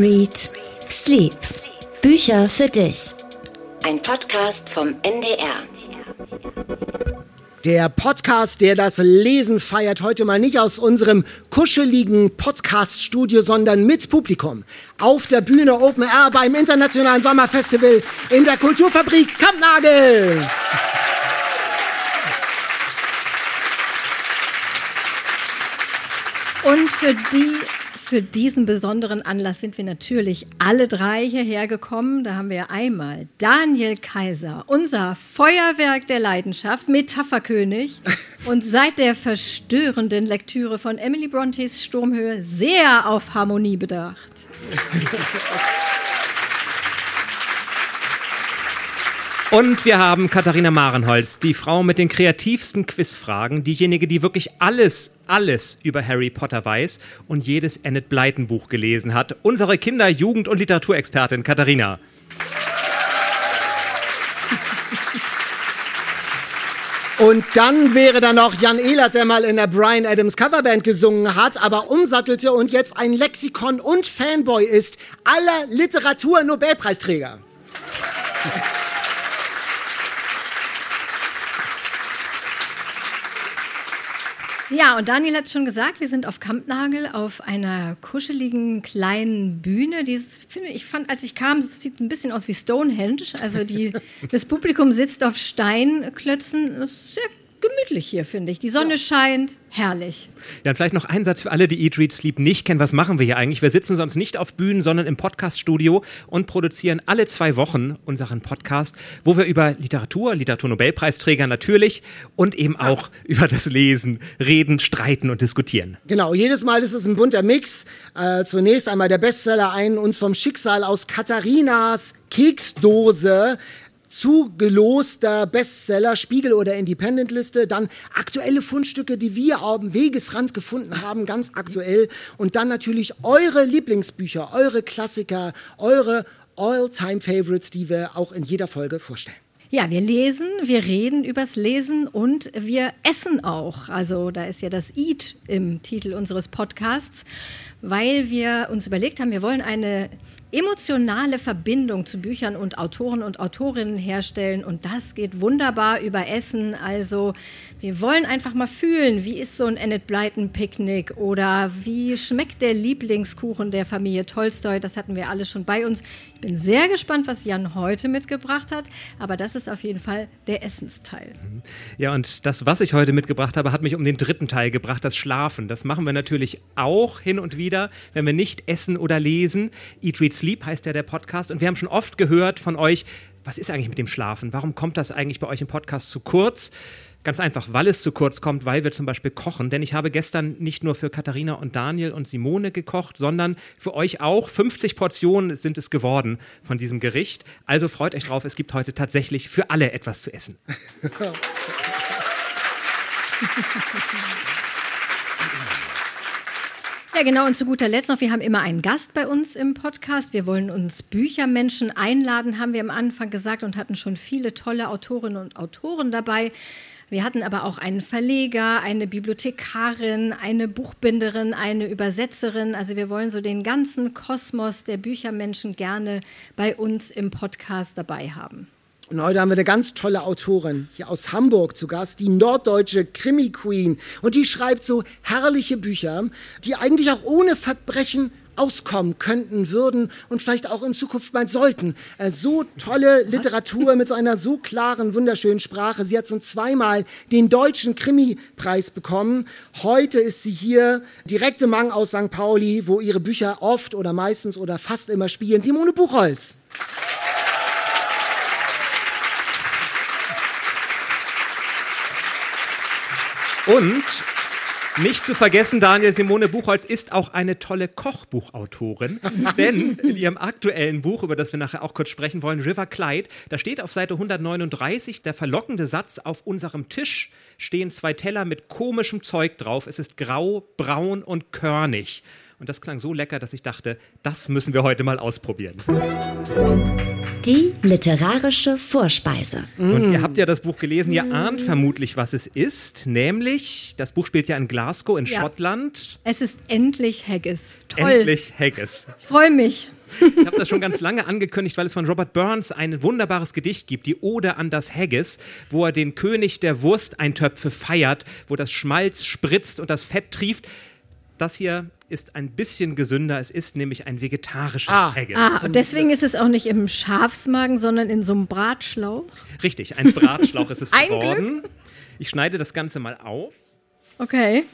Read, Sleep. Bücher für dich. Ein Podcast vom NDR. Der Podcast, der das Lesen feiert, heute mal nicht aus unserem kuscheligen Podcast-Studio, sondern mit Publikum. Auf der Bühne Open Air beim Internationalen Sommerfestival in der Kulturfabrik Kampnagel. Und für die für diesen besonderen Anlass sind wir natürlich alle drei hierher gekommen. Da haben wir einmal Daniel Kaiser, unser Feuerwerk der Leidenschaft, Metapherkönig und seit der verstörenden Lektüre von Emily Brontes Sturmhöhe sehr auf Harmonie bedacht. Und wir haben Katharina Marenholz, die Frau mit den kreativsten Quizfragen, diejenige, die wirklich alles, alles über Harry Potter weiß und jedes Enid Blyton Buch gelesen hat. Unsere Kinder-, Jugend- und Literaturexpertin Katharina. Und dann wäre da noch Jan Ehlert, der mal in der Brian Adams Coverband gesungen hat, aber umsattelte und jetzt ein Lexikon und Fanboy ist aller Literatur-Nobelpreisträger. Ja, und Daniel hat schon gesagt, wir sind auf Kampnagel auf einer kuscheligen kleinen Bühne. Die finde ich fand, als ich kam, es sieht ein bisschen aus wie Stonehenge. Also die, das Publikum sitzt auf Steinklötzen. Das ist sehr gemütlich hier, finde ich. Die Sonne ja. scheint, herrlich. Ja, und vielleicht noch ein Satz für alle, die Eat, Read, Sleep nicht kennen. Was machen wir hier eigentlich? Wir sitzen sonst nicht auf Bühnen, sondern im Podcaststudio und produzieren alle zwei Wochen unseren Podcast, wo wir über Literatur, Literaturnobelpreisträger natürlich und eben auch ja. über das Lesen reden, streiten und diskutieren. Genau, jedes Mal ist es ein bunter Mix. Äh, zunächst einmal der Bestseller, ein uns vom Schicksal aus Katharinas Keksdose zugeloster Bestseller, Spiegel- oder Independent-Liste, dann aktuelle Fundstücke, die wir am Wegesrand gefunden haben, ganz aktuell und dann natürlich eure Lieblingsbücher, eure Klassiker, eure All-Time-Favorites, die wir auch in jeder Folge vorstellen. Ja, wir lesen, wir reden übers Lesen und wir essen auch. Also da ist ja das Eat im Titel unseres Podcasts, weil wir uns überlegt haben, wir wollen eine emotionale Verbindung zu Büchern und Autoren und Autorinnen herstellen. Und das geht wunderbar über Essen. Also wir wollen einfach mal fühlen, wie ist so ein Enid Blyton Picknick oder wie schmeckt der Lieblingskuchen der Familie Tolstoi. Das hatten wir alle schon bei uns. Ich bin sehr gespannt, was Jan heute mitgebracht hat. Aber das ist auf jeden Fall der Essensteil. Ja, und das, was ich heute mitgebracht habe, hat mich um den dritten Teil gebracht, das Schlafen. Das machen wir natürlich auch hin und wieder, wenn wir nicht essen oder lesen. Eat, Read, Sleep heißt ja der Podcast. Und wir haben schon oft gehört von euch, was ist eigentlich mit dem Schlafen? Warum kommt das eigentlich bei euch im Podcast zu kurz? Ganz einfach, weil es zu kurz kommt, weil wir zum Beispiel kochen. Denn ich habe gestern nicht nur für Katharina und Daniel und Simone gekocht, sondern für euch auch. 50 Portionen sind es geworden von diesem Gericht. Also freut euch drauf, es gibt heute tatsächlich für alle etwas zu essen. Ja, genau. Und zu guter Letzt noch, wir haben immer einen Gast bei uns im Podcast. Wir wollen uns Büchermenschen einladen, haben wir am Anfang gesagt und hatten schon viele tolle Autorinnen und Autoren dabei. Wir hatten aber auch einen Verleger, eine Bibliothekarin, eine Buchbinderin, eine Übersetzerin. Also wir wollen so den ganzen Kosmos der Büchermenschen gerne bei uns im Podcast dabei haben. Und heute haben wir eine ganz tolle Autorin hier aus Hamburg zu Gast, die norddeutsche Krimi-Queen. Und die schreibt so herrliche Bücher, die eigentlich auch ohne Verbrechen auskommen könnten, würden und vielleicht auch in Zukunft mal sollten. Äh, so tolle Literatur mit so einer so klaren, wunderschönen Sprache. Sie hat schon zweimal den deutschen Krimi-Preis bekommen. Heute ist sie hier direkt im Mang aus St. Pauli, wo ihre Bücher oft oder meistens oder fast immer spielen. Simone Buchholz. Und nicht zu vergessen, Daniel Simone Buchholz ist auch eine tolle Kochbuchautorin, denn in ihrem aktuellen Buch, über das wir nachher auch kurz sprechen wollen, River Clyde, da steht auf Seite 139 der verlockende Satz, auf unserem Tisch stehen zwei Teller mit komischem Zeug drauf, es ist grau, braun und körnig. Und das klang so lecker, dass ich dachte, das müssen wir heute mal ausprobieren. Die literarische Vorspeise. Und ihr habt ja das Buch gelesen, ihr ahnt vermutlich, was es ist. Nämlich, das Buch spielt ja in Glasgow in Ja. Schottland. Es ist endlich Haggis. Toll. Endlich Haggis. Ich freue mich. Ich habe das schon ganz lange angekündigt, weil es von Robert Burns ein wunderbares Gedicht gibt, die Ode an das Haggis, wo er den König der Wursteintöpfe feiert, wo das Schmalz spritzt und das Fett trieft. Das hier ist ein bisschen gesünder. Es ist nämlich ein vegetarisches Haggis. Ah, und deswegen ist es auch nicht im Schafsmagen, sondern in so einem Bratschlauch. Richtig, ein Bratschlauch ist es Ein geworden. Ich schneide das Ganze mal auf. Okay.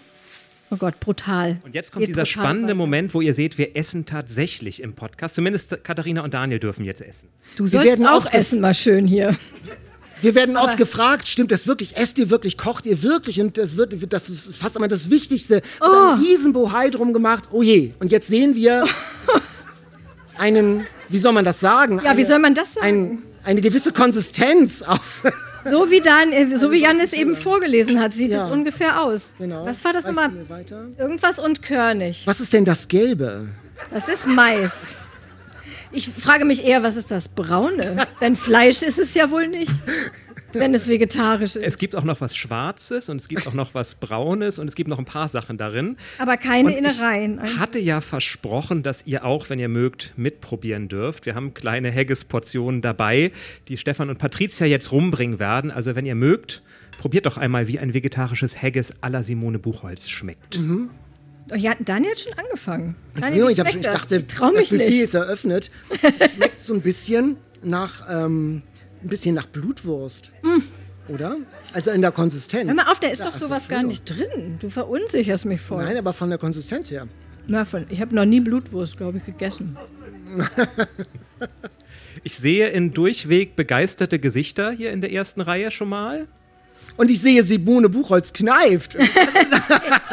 Oh Gott, brutal. Und jetzt kommt Geht dieser spannende weiter. Moment, wo ihr seht, wir essen tatsächlich im Podcast. Zumindest Katharina und Daniel dürfen jetzt essen. Du sollst werden auch essen, mal schön hier. Wir werden oft gefragt, stimmt das wirklich? Esst ihr wirklich? Kocht ihr wirklich? Und das wird, das ist fast immer das Wichtigste. Oh. Ein Riesenbohai drum gemacht. Oh je. Und jetzt sehen wir einen, wie soll man das sagen? Ja, wie soll man das sagen? Ein, eine gewisse Konsistenz auf. So wie, Dan, äh, so wie Jan es eben vorgelesen hat, sieht Ja. es ungefähr aus. Genau. Was war das nochmal? Irgendwas und Körnig. Was ist denn das Gelbe? Das ist Mais. Ich frage mich eher, was ist das Braune? Denn Fleisch ist es ja wohl nicht, wenn es vegetarisch ist. Es gibt auch noch was Schwarzes und es gibt auch noch was Braunes und es gibt noch ein paar Sachen darin. Aber keine Und Innereien. Ich hatte ja versprochen, dass ihr auch, wenn ihr mögt, mitprobieren dürft. Wir haben kleine Haggis-Portionen dabei, die Stefan und Patricia jetzt rumbringen werden. Also wenn ihr mögt, probiert doch einmal, wie ein vegetarisches Haggis à la Simone Buchholz schmeckt. Oh, ja, Daniel hat schon angefangen. Daniel, ich, hab, schon- ich das? dachte, ich trau das mich Buffet nicht. ist eröffnet. Es schmeckt so ein bisschen nach, ähm, ein bisschen nach Blutwurst. Oder? Also in der Konsistenz. Mm. Hör mal auf, da ist Ja, doch sowas gar nicht drin. Du verunsicherst mich voll. Nein, aber von der Konsistenz her. Na, von, ich habe noch nie Blutwurst, glaube ich, gegessen. Ich sehe in durchweg begeisterte Gesichter hier in der ersten Reihe schon mal. Und ich sehe, Simone Buchholz kneift.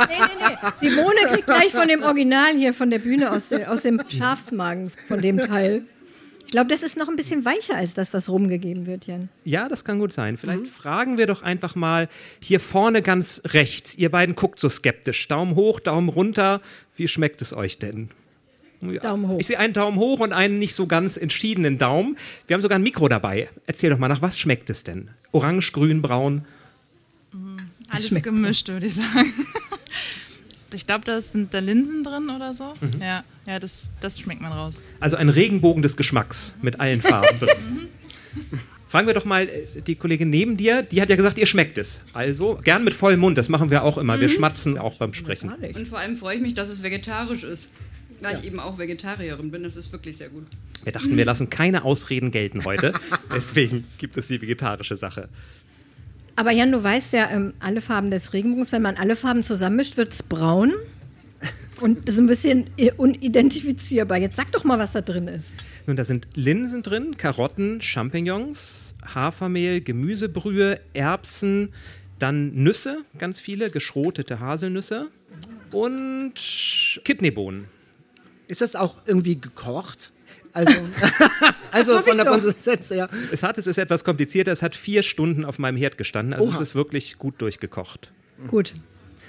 Nee, nee, nee. Simone kriegt gleich von dem Original hier von der Bühne aus, der- aus dem Schafsmagen von dem Teil. Ich glaube, das ist noch ein bisschen weicher als das, was rumgegeben wird, Jan. Ja, das kann gut sein. Vielleicht fragen wir doch einfach mal hier vorne ganz rechts. Ihr beiden guckt so skeptisch. Daumen hoch, Daumen runter. Wie schmeckt es euch denn? Ja. Daumen hoch. Ich sehe einen Daumen hoch und einen nicht so ganz entschiedenen Daumen. Wir haben sogar ein Mikro dabei. Erzähl doch mal, nach was schmeckt es denn? Orange, grün, braun? Alles schmeckt gemischt, würde ich sagen. Ich glaube, da sind da Linsen drin oder so. Mhm. Ja, ja das, das schmeckt man raus. Also ein Regenbogen des Geschmacks mit allen Farben drin. Fragen wir doch mal äh, die Kollegin neben dir, die hat ja gesagt, ihr schmeckt es. Also gern mit vollem Mund, das machen wir auch immer. Wir schmatzen auch beim Sprechen. Und vor allem freue ich mich, dass es vegetarisch ist. Weil ich eben auch Vegetarierin bin. Das ist wirklich sehr gut. Wir dachten, wir lassen keine Ausreden gelten heute. Deswegen gibt es die vegetarische Sache. Aber Jan, du weißt ja, ähm, alle Farben des Regenbogens, wenn man alle Farben zusammenmischt, wird es braun. Und das ist ein bisschen unidentifizierbar. Jetzt sag doch mal, was da drin ist. Nun, da sind Linsen drin, Karotten, Champignons, Hafermehl, Gemüsebrühe, Erbsen, dann Nüsse, ganz viele, geschrotete Haselnüsse und Kidneybohnen. Ist das auch irgendwie gekocht? Also, also von der. Konsistenz her. Es hat, es ist etwas komplizierter, es hat vier Stunden auf meinem Herd gestanden, also Oha. es ist wirklich gut durchgekocht. Gut.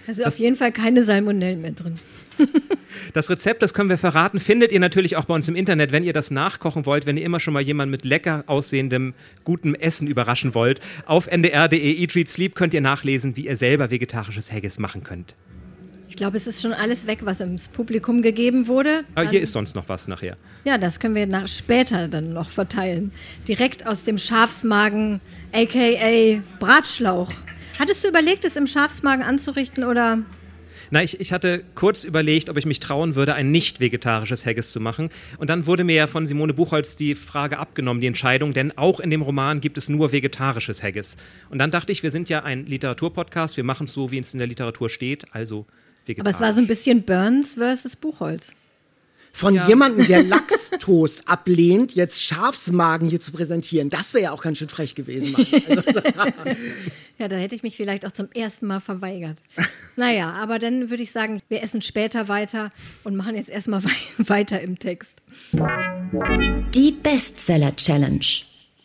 Also auf jeden Fall keine Salmonellen mehr drin. Das Rezept, das können wir verraten, findet ihr natürlich auch bei uns im Internet, wenn ihr das nachkochen wollt, wenn ihr immer schon mal jemanden mit lecker aussehendem, gutem Essen überraschen wollt. Auf ndr.de Eat, Read, Sleep könnt ihr nachlesen, wie ihr selber vegetarisches Haggis machen könnt. Ich glaube, es ist schon alles weg, was ins Publikum gegeben wurde. Aber hier ist sonst noch was nachher. Ja, das können wir nach, später dann noch verteilen. Direkt aus dem Schafsmagen, aka Bratschlauch. Hattest du überlegt, es im Schafsmagen anzurichten oder? Na, ich, ich hatte kurz überlegt, ob ich mich trauen würde, ein nicht vegetarisches Haggis zu machen. Und dann wurde mir ja von Simone Buchholz die Frage abgenommen, die Entscheidung, denn auch in dem Roman gibt es nur vegetarisches Haggis. Und dann dachte ich, wir sind ja ein Literaturpodcast, wir machen es so, wie es in der Literatur steht, also Aber es war so ein bisschen Burns versus Buchholz. Von jemandem, der Lachstoast ablehnt, jetzt Schafsmagen hier zu präsentieren, das wäre ja auch ganz schön frech gewesen. Also, Ja, da hätte ich mich vielleicht auch zum ersten Mal verweigert. Naja, aber dann würde ich sagen, wir essen später weiter und machen jetzt erstmal wei weiter im Text. Die Bestseller Challenge.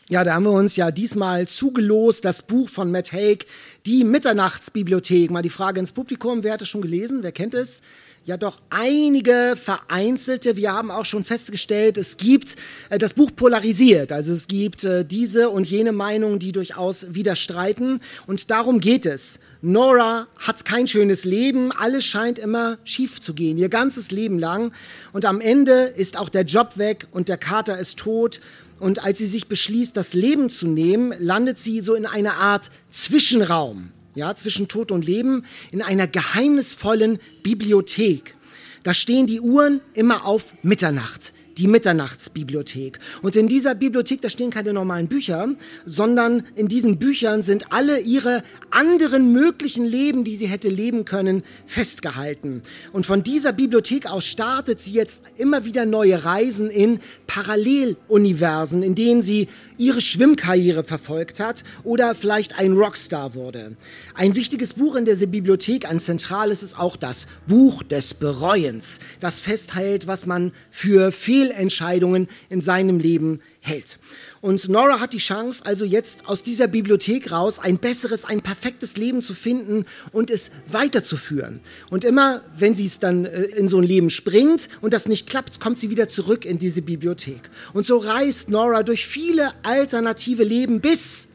Ja, da haben wir uns ja diesmal zugelost, das Buch von Matt Haig, Die Mitternachtsbibliothek. Mal die Frage ins Publikum, wer hat es schon gelesen, wer kennt es? ja doch einige vereinzelte, wir haben auch schon festgestellt, es gibt, äh, das Buch polarisiert, also es gibt äh, diese und jene Meinungen, die durchaus widerstreiten. Und darum geht es. Nora hat kein schönes Leben, alles scheint immer schief zu gehen, ihr ganzes Leben lang. Und am Ende ist auch der Job weg und der Kater ist tot und als sie sich beschließt, das Leben zu nehmen, landet sie so in einer Art Zwischenraum, ja, zwischen Tod und Leben, in einer geheimnisvollen Bibliothek. Da stehen die Uhren immer auf Mitternacht die Mitternachtsbibliothek. Und in dieser Bibliothek, da stehen keine normalen Bücher, sondern in diesen Büchern sind alle ihre anderen möglichen Leben, die sie hätte leben können, festgehalten. Und von dieser Bibliothek aus startet sie jetzt immer wieder neue Reisen in Paralleluniversen, in denen sie ihre Schwimmkarriere verfolgt hat oder vielleicht ein Rockstar wurde. Ein wichtiges Buch in dieser Bibliothek, ein zentrales ist auch das Buch des Bereuens, das festhält, was man für Fehlentscheidungen in seinem Leben hält. Und Nora hat die Chance, also jetzt aus dieser Bibliothek raus ein besseres, ein perfektes Leben zu finden und es weiterzuführen. Und immer, wenn sie es dann äh, in so ein Leben springt und das nicht klappt, kommt sie wieder zurück in diese Bibliothek. Und so reist Nora durch viele alternative Leben bis,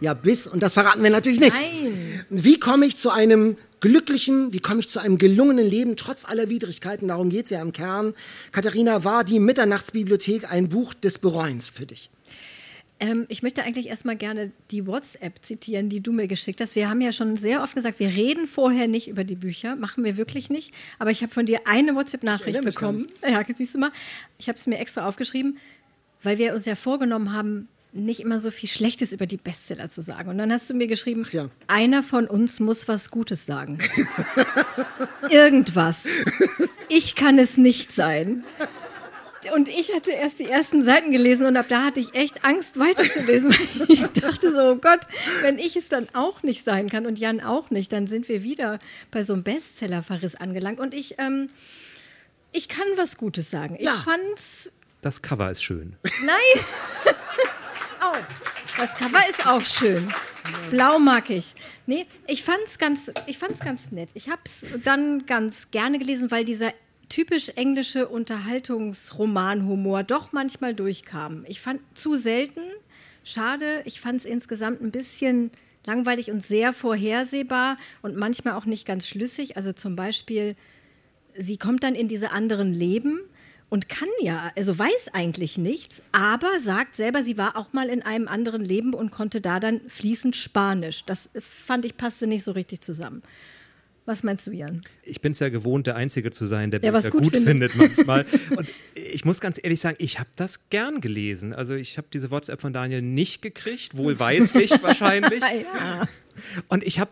ja bis, und das verraten wir natürlich nicht. Nein. Wie komme ich zu einem glücklichen, wie komme ich zu einem gelungenen Leben trotz aller Widrigkeiten? Darum geht es ja im Kern. Katharina, war die Mitternachtsbibliothek ein Buch des Bereuens für dich? Ähm, ich möchte eigentlich erstmal gerne die WhatsApp zitieren, die du mir geschickt hast. Wir haben ja schon sehr oft gesagt, wir reden vorher nicht über die Bücher, machen wir wirklich nicht. Aber ich habe von dir eine WhatsApp-Nachricht bekommen. Ja, siehst du mal. Ich habe es mir extra aufgeschrieben, weil wir uns ja vorgenommen haben, nicht immer so viel Schlechtes über die Bestseller zu sagen. Und dann hast du mir geschrieben, ja. einer von uns muss was Gutes sagen. Irgendwas. Ich kann es nicht sein und ich hatte erst die ersten Seiten gelesen und ab da hatte ich echt Angst weiterzulesen, weil ich dachte so, oh Gott, wenn ich es dann auch nicht sein kann und Jan auch nicht, dann sind wir wieder bei so einem Bestsellerverriss angelangt. Und ich, ähm, ich kann was Gutes sagen. Ja. Ich fand's. Das Cover ist schön. Nein! oh, das Cover ist auch schön. Blau mag ich. Nee, ich fand's ganz, ich fand's ganz nett. Ich habe es dann ganz gerne gelesen, weil dieser typisch englische Unterhaltungsromanhumor doch manchmal durchkam. Ich fand zu selten, schade, ich fand es insgesamt ein bisschen langweilig und sehr vorhersehbar und manchmal auch nicht ganz schlüssig. Also zum Beispiel, sie kommt dann in diese anderen Leben und kann ja, also weiß eigentlich nichts, aber sagt selber, sie war auch mal in einem anderen Leben und konnte da dann fließend Spanisch. Das fand ich passte nicht so richtig zusammen. Was meinst du, Jan? Ich bin es ja gewohnt, der Einzige zu sein, der, der Bücher gut, gut findet. findet manchmal. Und ich muss ganz ehrlich sagen, ich habe das gern gelesen. Also ich habe diese WhatsApp von Daniel nicht gekriegt, wohlweislich wahrscheinlich. ja. Und ich habe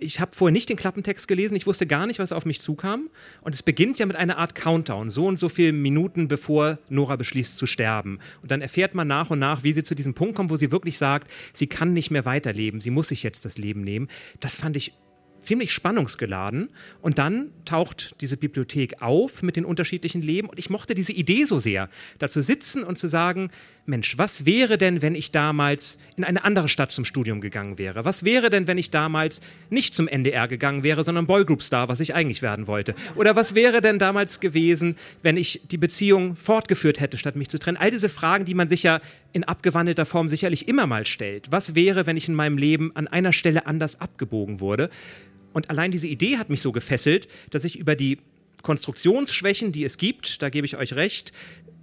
ich habe vorher nicht den Klappentext gelesen, ich wusste gar nicht, was auf mich zukam. Und es beginnt ja mit einer Art Countdown, so und so viele Minuten bevor Nora beschließt zu sterben. Und dann erfährt man nach und nach, wie sie zu diesem Punkt kommt, wo sie wirklich sagt, sie kann nicht mehr weiterleben, sie muss sich jetzt das Leben nehmen. Das fand ich ziemlich spannungsgeladen. Und dann taucht diese Bibliothek auf mit den unterschiedlichen Leben. Und ich mochte diese Idee so sehr, da zu sitzen und zu sagen, Mensch, was wäre denn, wenn ich damals in eine andere Stadt zum Studium gegangen wäre? Was wäre denn, wenn ich damals nicht zum NDR gegangen wäre, sondern Boygroup-Star, was ich eigentlich werden wollte? Oder was wäre denn damals gewesen, wenn ich die Beziehung fortgeführt hätte, statt mich zu trennen? All diese Fragen, die man sich ja in abgewandelter Form sicherlich immer mal stellt. Was wäre, wenn ich in meinem Leben an einer Stelle anders abgebogen wurde? Und allein diese Idee hat mich so gefesselt, dass ich über die Konstruktionsschwächen, die es gibt, da gebe ich euch recht,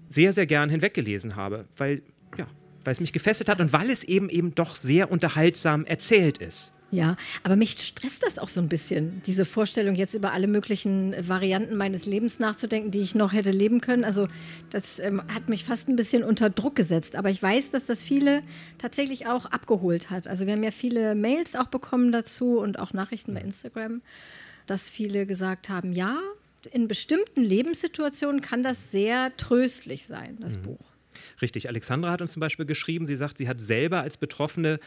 sehr, sehr gern hinweggelesen habe, weil, ja, weil es mich gefesselt hat und weil es eben eben doch sehr unterhaltsam erzählt ist. Ja, aber mich stresst das auch so ein bisschen, diese Vorstellung, jetzt über alle möglichen Varianten meines Lebens nachzudenken, die ich noch hätte leben können. Also das ähm, hat mich fast ein bisschen unter Druck gesetzt. Aber ich weiß, dass das viele tatsächlich auch abgeholt hat. Also wir haben ja viele Mails auch bekommen dazu und auch Nachrichten bei Instagram, dass viele gesagt haben, ja, in bestimmten Lebenssituationen kann das sehr tröstlich sein, das mhm. Buch. Richtig. Alexandra hat uns zum Beispiel geschrieben, sie sagt, sie hat selber als Betroffene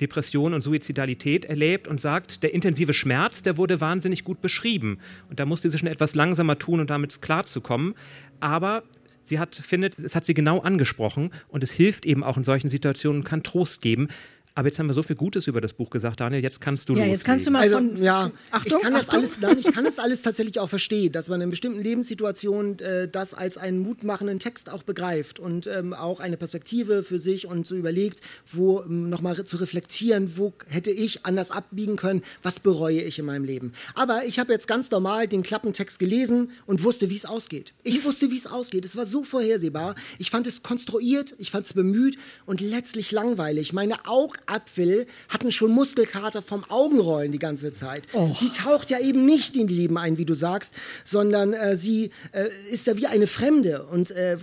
Depression und Suizidalität erlebt und sagt, der intensive Schmerz, der wurde wahnsinnig gut beschrieben. Und da musste sie schon etwas langsamer tun, um damit klarzukommen. Aber sie hat, findet, es hat sie genau angesprochen und es hilft eben auch in solchen Situationen, kann Trost geben. Aber jetzt haben wir so viel Gutes über das Buch gesagt, Daniel. Jetzt kannst du Ja, loslegen. jetzt kannst du mal Also, von. ja, Achtung, ich kann das Achtung. alles, nein, ich kann das alles tatsächlich auch verstehen, dass man in bestimmten Lebenssituationen äh, das als einen mutmachenden Text auch begreift und ähm, auch eine Perspektive für sich und so überlegt, wo ähm, nochmal zu reflektieren, wo hätte ich anders abbiegen können, was bereue ich in meinem Leben. Aber ich habe jetzt ganz normal den Klappentext gelesen und wusste, wie es ausgeht. Ich wusste, wie es ausgeht. Es war so vorhersehbar. Ich fand es konstruiert, ich fand es bemüht und letztlich langweilig. Meine Augapfel hatten schon Muskelkater vom Augenrollen die ganze Zeit. Sie taucht ja eben nicht in die Leben ein, wie du sagst, sondern äh, sie äh, ist ja wie eine Fremde und äh,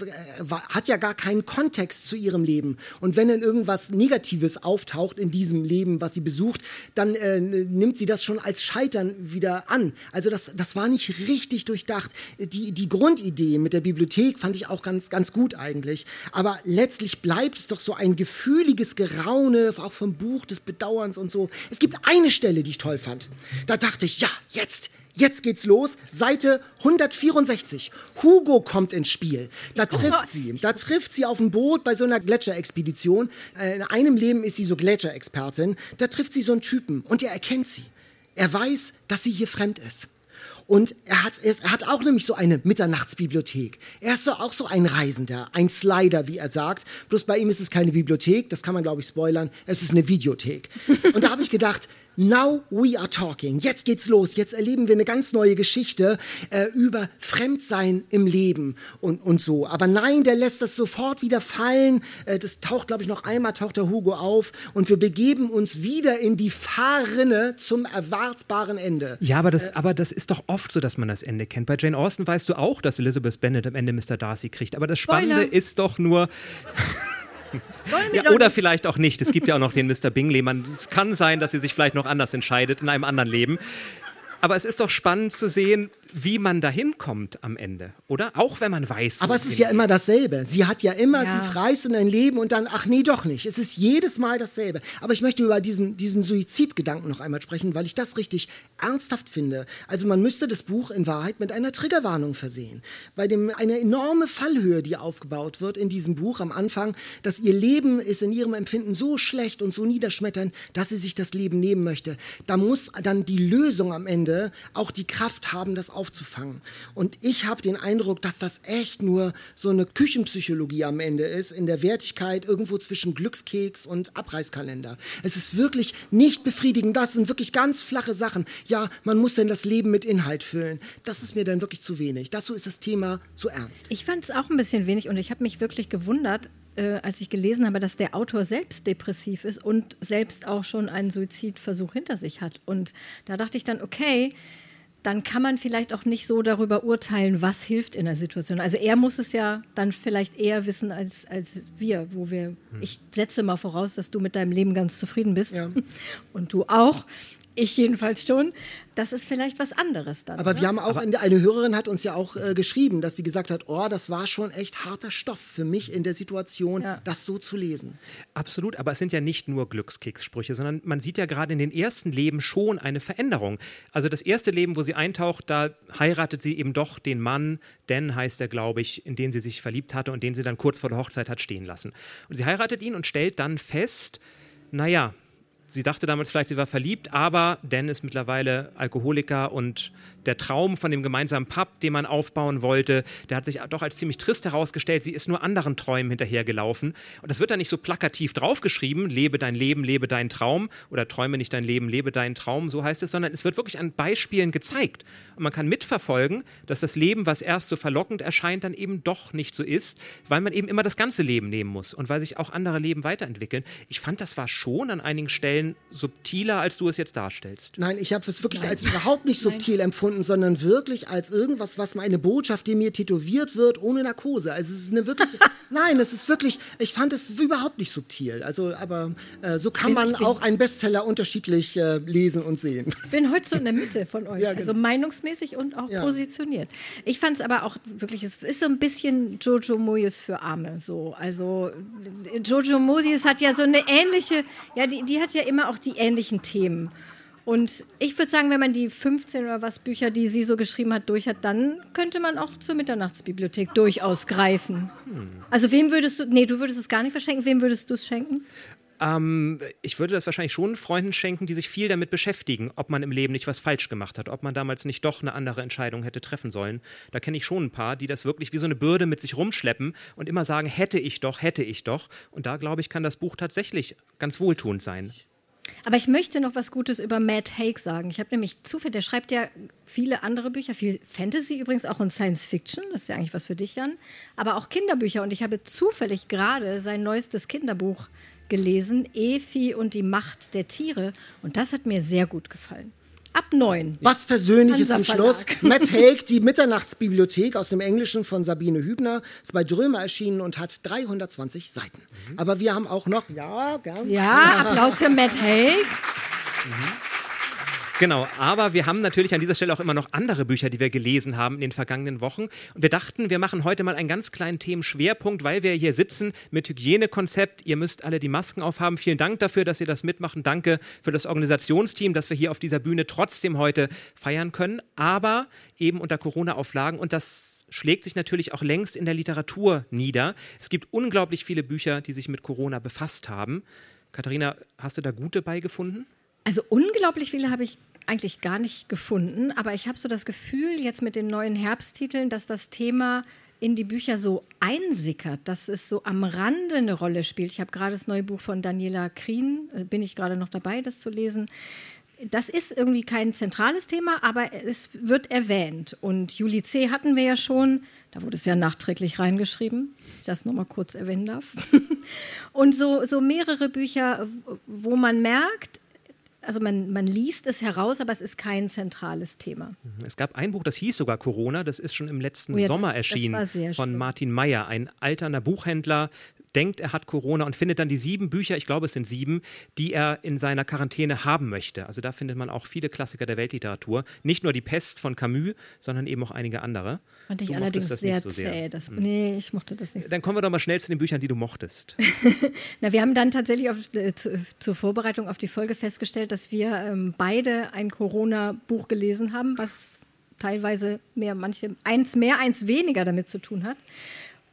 hat ja gar keinen Kontext zu ihrem Leben. Und wenn dann irgendwas Negatives auftaucht in diesem Leben, was sie besucht, dann äh, nimmt sie das schon als Scheitern wieder an. Also das, das war nicht richtig durchdacht. Die, die Grundidee mit der Bibliothek fand ich auch ganz, ganz gut eigentlich. Aber letztlich bleibt es doch so ein gefühliges Geraune, auch vom Buch des Bedauerns und so. Es gibt eine Stelle, die ich toll fand. Da dachte ich, ja, jetzt, Jetzt geht's los, Seite 164. Hugo kommt ins Spiel. Da trifft sie. Da trifft sie auf dem Boot bei so einer Gletscherexpedition. Äh, In einem Leben ist sie so Gletscherexpertin. Da trifft sie so einen Typen und er erkennt sie. Er weiß, dass sie hier fremd ist. Und er hat, er hat auch nämlich so eine Mitternachtsbibliothek. Er ist so auch so ein Reisender, ein Slider, wie er sagt. Bloß bei ihm ist es keine Bibliothek, das kann man, glaube ich, spoilern. Es ist eine Videothek. Und da habe ich gedacht, now we are talking. Jetzt geht's los. Jetzt erleben wir eine ganz neue Geschichte äh, über Fremdsein im Leben und, und so. Aber nein, der lässt das sofort wieder fallen. Äh, das taucht, glaube ich, noch einmal taucht der Hugo auf. Und wir begeben uns wieder in die Fahrrinne zum erwartbaren Ende. Ja, aber das, aber das ist doch oft so, dass man das Ende kennt. Bei Jane Austen weißt du auch, dass Elizabeth Bennet am Ende Mr. Darcy kriegt. Aber das Spannende Spoiler. ist doch nur. Ja, oder nicht- vielleicht auch nicht. Es gibt ja auch noch den Mr. Bingley. Man, es kann sein, dass sie sich vielleicht noch anders entscheidet in einem anderen Leben. Aber es ist doch spannend zu sehen, wie man dahin kommt am Ende, oder? Auch wenn man weiß. wo Aber es ist ja immer dasselbe. Sie hat ja immer, Ja. sie freist in ein Leben und dann, ach nee, doch nicht. Es ist jedes Mal dasselbe. Aber ich möchte über diesen, diesen Suizidgedanken noch einmal sprechen, weil ich das richtig ernsthaft finde. Also man müsste das Buch in Wahrheit mit einer Triggerwarnung versehen. Bei dem eine enorme Fallhöhe, die aufgebaut wird in diesem Buch am Anfang, dass ihr Leben ist in ihrem Empfinden so schlecht und so niederschmetternd, dass sie sich das Leben nehmen möchte. Da muss dann die Lösung am Ende auch die Kraft haben, das aufzufangen. Und ich habe den Eindruck, dass das echt nur so eine Küchenpsychologie am Ende ist, in der Wertigkeit irgendwo zwischen Glückskeks und Abreißkalender. Es ist wirklich nicht befriedigend. Das sind wirklich ganz flache Sachen. Ja, man muss denn das Leben mit Inhalt füllen. Das ist mir dann wirklich zu wenig. Dazu ist das Thema zu ernst. Ich fand es auch ein bisschen wenig und ich habe mich wirklich gewundert, äh, als ich gelesen habe, dass der Autor selbst depressiv ist und selbst auch schon einen Suizidversuch hinter sich hat. Und da dachte ich dann, okay, dann kann man vielleicht auch nicht so darüber urteilen, was hilft in der Situation. Also er muss es ja dann vielleicht eher wissen als, als wir, wo wir, ich setze mal voraus, dass du mit deinem Leben ganz zufrieden bist Ja. und du auch. Ich jedenfalls schon. Das ist vielleicht was anderes dann. Aber ne? wir haben auch, in der, eine Hörerin hat uns ja auch äh, geschrieben, dass die gesagt hat, oh, das war schon echt harter Stoff für mich in der Situation, Ja. das so zu lesen. Absolut, aber es sind ja nicht nur Glückskekssprüche, sondern man sieht ja gerade in den ersten Leben schon eine Veränderung. Also das erste Leben, wo sie eintaucht, da heiratet sie eben doch den Mann, Dan heißt er, glaube ich, in den sie sich verliebt hatte und den sie dann kurz vor der Hochzeit hat stehen lassen. Und sie heiratet ihn und stellt dann fest, naja, sie dachte damals vielleicht, sie war verliebt, aber Dan ist mittlerweile Alkoholiker und der Traum von dem gemeinsamen Pub, den man aufbauen wollte, der hat sich doch als ziemlich trist herausgestellt. Sie ist nur anderen Träumen hinterhergelaufen. Und das wird dann nicht so plakativ draufgeschrieben, lebe dein Leben, lebe deinen Traum oder träume nicht dein Leben, lebe deinen Traum, so heißt es, sondern es wird wirklich an Beispielen gezeigt. Und man kann mitverfolgen, dass das Leben, was erst so verlockend erscheint, dann eben doch nicht so ist, weil man eben immer das ganze Leben nehmen muss und weil sich auch andere Leben weiterentwickeln. Ich fand, das war schon an einigen Stellen subtiler, als du es jetzt darstellst. Nein, ich habe es wirklich als überhaupt nicht subtil empfunden, sondern wirklich als irgendwas, was meine Botschaft, die mir tätowiert wird, ohne Narkose. Also es ist eine wirklich, nein, es ist wirklich, ich fand es überhaupt nicht subtil. Also, aber äh, so kann Bin- man auch einen Bestseller unterschiedlich äh, lesen und sehen. Ich bin heute so in der Mitte von euch, Ja, also genau. meinungsmäßig und auch Ja. positioniert. Ich fand es aber auch wirklich, es ist so ein bisschen Jojo Moyes für Arme. So. Also Jojo Moyes hat ja so eine ähnliche, ja, die, die hat ja immer auch die ähnlichen Themen. Und ich würde sagen, wenn man die 15 oder was Bücher, die sie so geschrieben hat, durch hat, dann könnte man auch zur Mitternachtsbibliothek durchaus greifen. Also wem würdest du, nee, du würdest es gar nicht verschenken, wem würdest du es schenken? Ähm, ich würde das wahrscheinlich schon Freunden schenken, die sich viel damit beschäftigen, ob man im Leben nicht was falsch gemacht hat, ob man damals nicht doch eine andere Entscheidung hätte treffen sollen. Da kenne ich schon ein paar, die das wirklich wie so eine Bürde mit sich rumschleppen und immer sagen, hätte ich doch, hätte ich doch. Und da glaube ich, kann das Buch tatsächlich ganz wohltuend sein. Aber ich möchte noch was Gutes über Matt Haig sagen. Ich habe nämlich zufällig, der schreibt ja viele andere Bücher, viel Fantasy übrigens, auch in Science Fiction, das ist ja eigentlich was für dich, Jan, aber auch Kinderbücher. Und ich habe zufällig gerade sein neuestes Kinderbuch gelesen, Efi und die Macht der Tiere. Und das hat mir sehr gut gefallen. Ab neun. Was Versöhnliches zum Schluss. Matt Haig, die Mitternachtsbibliothek aus dem Englischen von Sabine Hübner, ist bei Drömer erschienen und hat 320 Seiten. Aber wir haben auch noch, ja, gern. Ja, Applaus für Matt Haig. Genau, aber wir haben natürlich an dieser Stelle auch immer noch andere Bücher, die wir gelesen haben in den vergangenen Wochen. Und wir dachten, wir machen heute mal einen ganz kleinen Themenschwerpunkt, weil wir hier sitzen mit Hygienekonzept. Ihr müsst alle die Masken aufhaben. Vielen Dank dafür, dass ihr das mitmachen. Danke für das Organisationsteam, dass wir hier auf dieser Bühne trotzdem heute feiern können, aber eben unter Corona-Auflagen. Und das schlägt sich natürlich auch längst in der Literatur nieder. Es gibt unglaublich viele Bücher, die sich mit Corona befasst haben. Katharina, hast du da gute beigefunden? Also unglaublich viele habe ich eigentlich gar nicht gefunden, aber ich habe so das Gefühl, jetzt mit den neuen Herbsttiteln, dass das Thema in die Bücher so einsickert, dass es so am Rande eine Rolle spielt. Ich habe gerade das neue Buch von Daniela Krien, äh, bin ich gerade noch dabei, das zu lesen. Das ist irgendwie kein zentrales Thema, aber es wird erwähnt. Und Juli C. hatten wir ja schon, da wurde es ja nachträglich reingeschrieben, ich das nochmal kurz erwähnen darf. Und so, so mehrere Bücher, wo man merkt, also man, man liest es heraus, aber es ist kein zentrales Thema. Es gab ein Buch, das hieß sogar Corona, das ist schon im letzten Oh ja, Sommer das- das erschienen sehr von schlimm. Martin Meyer, ein alterner Buchhändler, denkt, er hat Corona und findet dann die sieben Bücher, ich glaube es sind sieben, die er in seiner Quarantäne haben möchte. Also da findet man auch viele Klassiker der Weltliteratur. Nicht nur die Pest von Camus, sondern eben auch einige andere. Fand ich Du allerdings sehr so sehr. zäh. Das, Nee, ich mochte das nicht so. Dann kommen wir doch mal schnell zu den Büchern, die du mochtest. Na, wir haben dann tatsächlich auf, äh, zu, zur Vorbereitung auf die Folge festgestellt, dass wir ähm, beide ein Corona-Buch gelesen haben, was teilweise mehr, manche, eins mehr, eins weniger damit zu tun hat.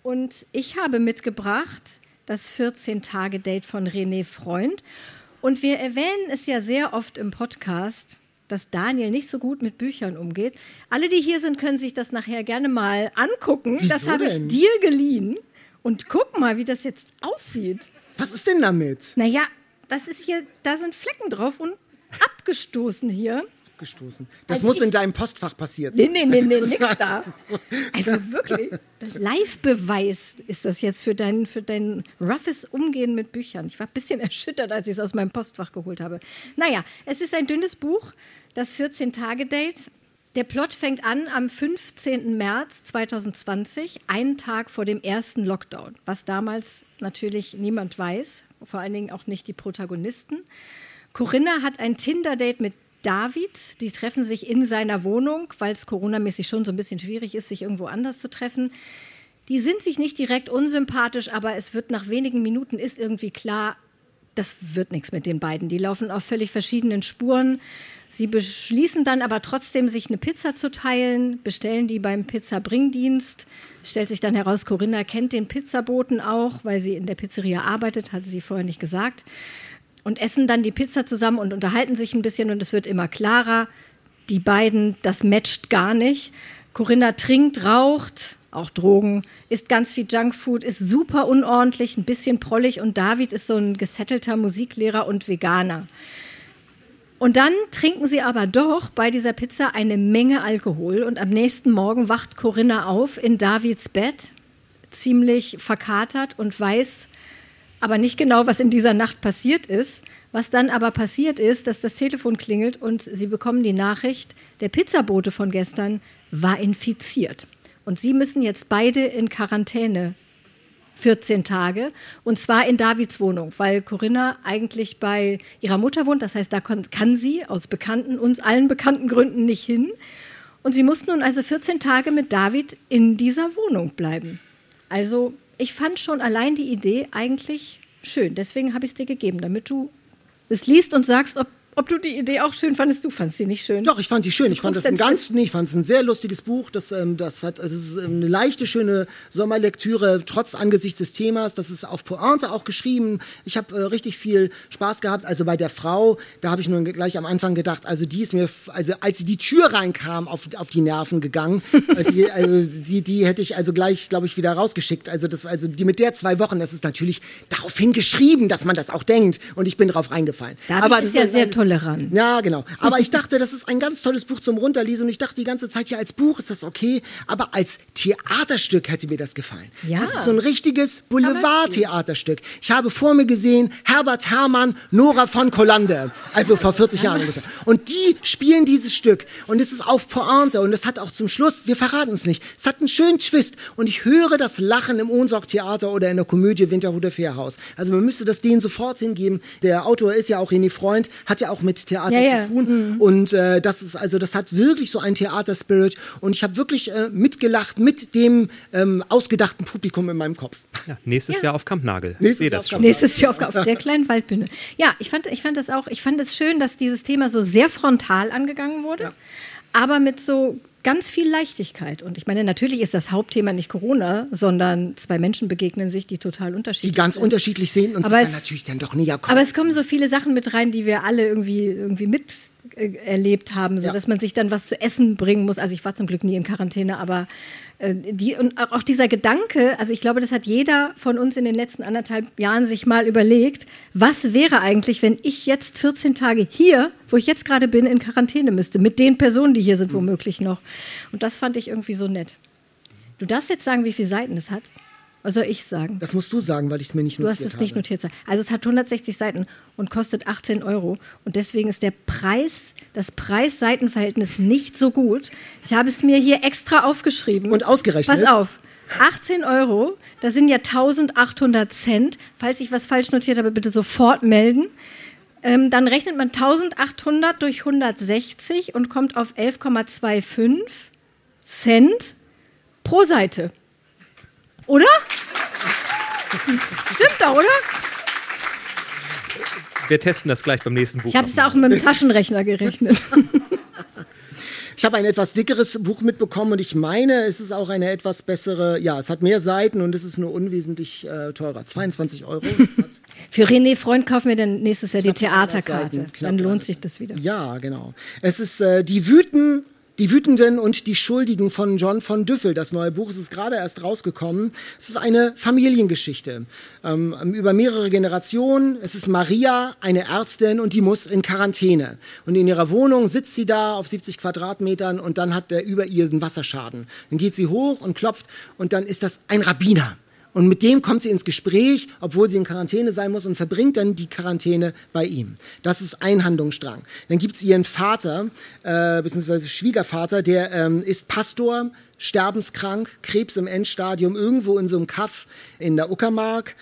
Und ich habe mitgebracht das 14-Tage-Date von René Freund. Und wir erwähnen es ja sehr oft im Podcast, dass Daniel nicht so gut mit Büchern umgeht. Alle, die hier sind, können sich das nachher gerne mal angucken. das Wieso habe ich dir geliehen. Und guck mal, wie das jetzt aussieht. Was ist denn damit? Naja, das ist hier, da sind Flecken drauf und abgestoßen hier. Gestoßen. Das Also muss in deinem Postfach passiert sein. Nee, nee, nee, nee, nix da. Also wirklich, das Live-Beweis ist das jetzt für dein, für dein roughes Umgehen mit Büchern. Ich war ein bisschen erschüttert, als ich es aus meinem Postfach geholt habe. Naja, es ist ein dünnes Buch, das 14-Tage-Date. Der Plot fängt an am 15. März 2020, einen Tag vor dem ersten Lockdown, was damals natürlich niemand weiß, vor allen Dingen auch nicht die Protagonisten. Corinna hat ein Tinder-Date mit David. Die treffen sich in seiner Wohnung, weil es coronamäßig schon so ein bisschen schwierig ist, sich irgendwo anders zu treffen. Die sind sich nicht direkt unsympathisch, aber es wird nach wenigen Minuten ist irgendwie klar, das wird nichts mit den beiden. Die laufen auf völlig verschiedenen Spuren. Sie beschließen dann aber trotzdem, sich eine Pizza zu teilen, bestellen die beim Pizzabringdienst. Es stellt sich dann heraus, Corinna kennt den Pizzaboten auch, weil sie in der Pizzeria arbeitet, hatte sie vorher nicht gesagt. Und essen dann die Pizza zusammen und unterhalten sich ein bisschen und es wird immer klarer. Die beiden, das matcht gar nicht. Corinna trinkt, raucht, auch Drogen, isst ganz viel Junkfood, ist super unordentlich, ein bisschen prollig und David ist so ein gesettelter Musiklehrer und Veganer. Und dann trinken sie aber doch bei dieser Pizza eine Menge Alkohol und am nächsten Morgen wacht Corinna auf in Davids Bett, ziemlich verkatert und weiß aber nicht genau, was in dieser Nacht passiert ist. Was dann aber passiert ist, dass das Telefon klingelt und sie bekommen die Nachricht, der Pizzabote von gestern war infiziert. Und sie müssen jetzt beide in Quarantäne 14 Tage und zwar in Davids Wohnung, weil Corinna eigentlich bei ihrer Mutter wohnt. Das heißt, da kann sie aus bekannten, uns allen bekannten Gründen nicht hin. Und sie muss nun also 14 Tage mit David in dieser Wohnung bleiben. Also ich fand schon allein die Idee eigentlich schön. Deswegen habe ich es dir gegeben, damit du es liest und sagst, ob, ob du die Idee auch schön fandest. Du fandest sie nicht schön. Doch, ich fand sie schön. Ich fand das ein ganz, nee, ich fand es ein sehr lustiges Buch. Das, ähm, das hat, also es ist eine leichte, schöne Sommerlektüre, trotz angesichts des Themas. Das ist auf Pointe auch geschrieben. Ich habe äh, richtig viel Spaß gehabt. Also bei der Frau, da habe ich nur gleich am Anfang gedacht, also die ist mir, also als sie die Tür reinkam, auf, auf die Nerven gegangen. Äh, die, also die, die hätte ich also gleich, glaube ich, wieder rausgeschickt. Also das, also die mit der zwei Wochen, das ist natürlich daraufhin geschrieben, dass man das auch denkt. Und ich bin darauf reingefallen. David Aber ist das ja sehr alles- tolerant. ja, genau. Aber ich dachte, das ist ein ganz tolles Buch zum Runterlesen. Und ich dachte die ganze Zeit, ja, als Buch ist das okay. Aber als Theaterstück hätte mir das gefallen. Ja. Das ist so ein richtiges Boulevard-Theaterstück. Ich habe vor mir gesehen, Herbert Herrmann, Nora von Kollander. Also vor 40 Jahren ungefähr. Und die spielen dieses Stück. Und es ist auf Pointe. Und es hat auch zum Schluss, wir verraten es nicht, es hat einen schönen Twist. Und ich höre das Lachen im Ohnsorg-Theater oder in der Komödie Winterhuder Fährhaus. Also man müsste das denen sofort hingeben. Der Autor ist ja auch René Freund, hat ja auch mit Theater Ja, zu tun. Und äh, das ist also, das hat wirklich so einen Theaterspirit. Und ich habe wirklich äh, mitgelacht mit dem ähm, ausgedachten Publikum in meinem Kopf. Ja, nächstes Jahr auf Kampnagel. Nächstes Sehe Jahr das auf schon. Nächstes Jahr auf, auf der kleinen Waldbühne. Ja, ich fand, ich fand das auch, ich fand es schön, dass dieses Thema so sehr frontal angegangen wurde, aber mit so ganz viel Leichtigkeit. Und ich meine, natürlich ist das Hauptthema nicht Corona, sondern zwei Menschen begegnen sich, die total unterschiedlich Die ganz sind. unterschiedlich sind und Aber sich es- dann natürlich dann doch näher kommen. Aber es kommen so viele Sachen mit rein, die wir alle irgendwie, irgendwie mit äh, erlebt haben, so Ja. dass man sich dann was zu essen bringen muss. Also ich war zum Glück nie in Quarantäne, aber äh, die und auch auch dieser Gedanke, also ich glaube, das hat jeder von uns in den letzten anderthalb Jahren sich mal überlegt, was wäre eigentlich, wenn ich jetzt 14 Tage hier, wo ich jetzt gerade bin, in Quarantäne müsste, mit den Personen, die hier sind, womöglich noch. Und das fand ich irgendwie so nett. Du darfst jetzt sagen, wie viele Seiten es hat. Was soll ich sagen? das musst du sagen, weil ich es mir nicht Du hast notiert es nicht habe. notiert. Also es hat 160 Seiten und kostet 18 Euro. Und deswegen ist der Preis, das Preis-Seiten-Verhältnis nicht so gut. Ich habe es mir hier extra aufgeschrieben. Und ausgerechnet? Pass auf. 18 Euro, das sind ja 1800 Cent. Falls ich was falsch notiert habe, bitte sofort melden. Ähm, dann rechnet man 1800 durch 160 und kommt auf 11,25 Cent pro Seite. Oder? Stimmt doch, oder? Wir testen das gleich beim nächsten Buch. Ich habe es auch mit dem Taschenrechner gerechnet. Ich habe ein etwas dickeres Buch mitbekommen und ich meine, es ist auch eine etwas bessere, ja, es hat mehr Seiten und es ist nur unwesentlich äh, teurer. 22 Euro. Für René Freund kaufen wir dann nächstes Jahr die Knapp 200 Theaterkarte. Dann lohnt 300. sich das wieder. ja, genau. Es ist äh, die Wüten. Die Wütenden und die Schuldigen von John von Düffel, das neue Buch, ist gerade erst rausgekommen. Es ist eine Familiengeschichte ähm, über mehrere Generationen. Es ist Maria, eine Ärztin, und die muss in Quarantäne. Und in ihrer Wohnung sitzt sie da auf 70 Quadratmetern und dann hat der über ihr einen Wasserschaden. Dann geht sie hoch und klopft und dann ist das ein Rabbiner. Und mit dem kommt sie ins Gespräch, obwohl sie in Quarantäne sein muss und verbringt dann die Quarantäne bei ihm. Das ist ein Handlungsstrang. Dann gibt es ihren Vater, äh, beziehungsweise Schwiegervater, der ähm, ist Pastor, sterbenskrank, Krebs im Endstadium, irgendwo in so einem Kaff in der Uckermark,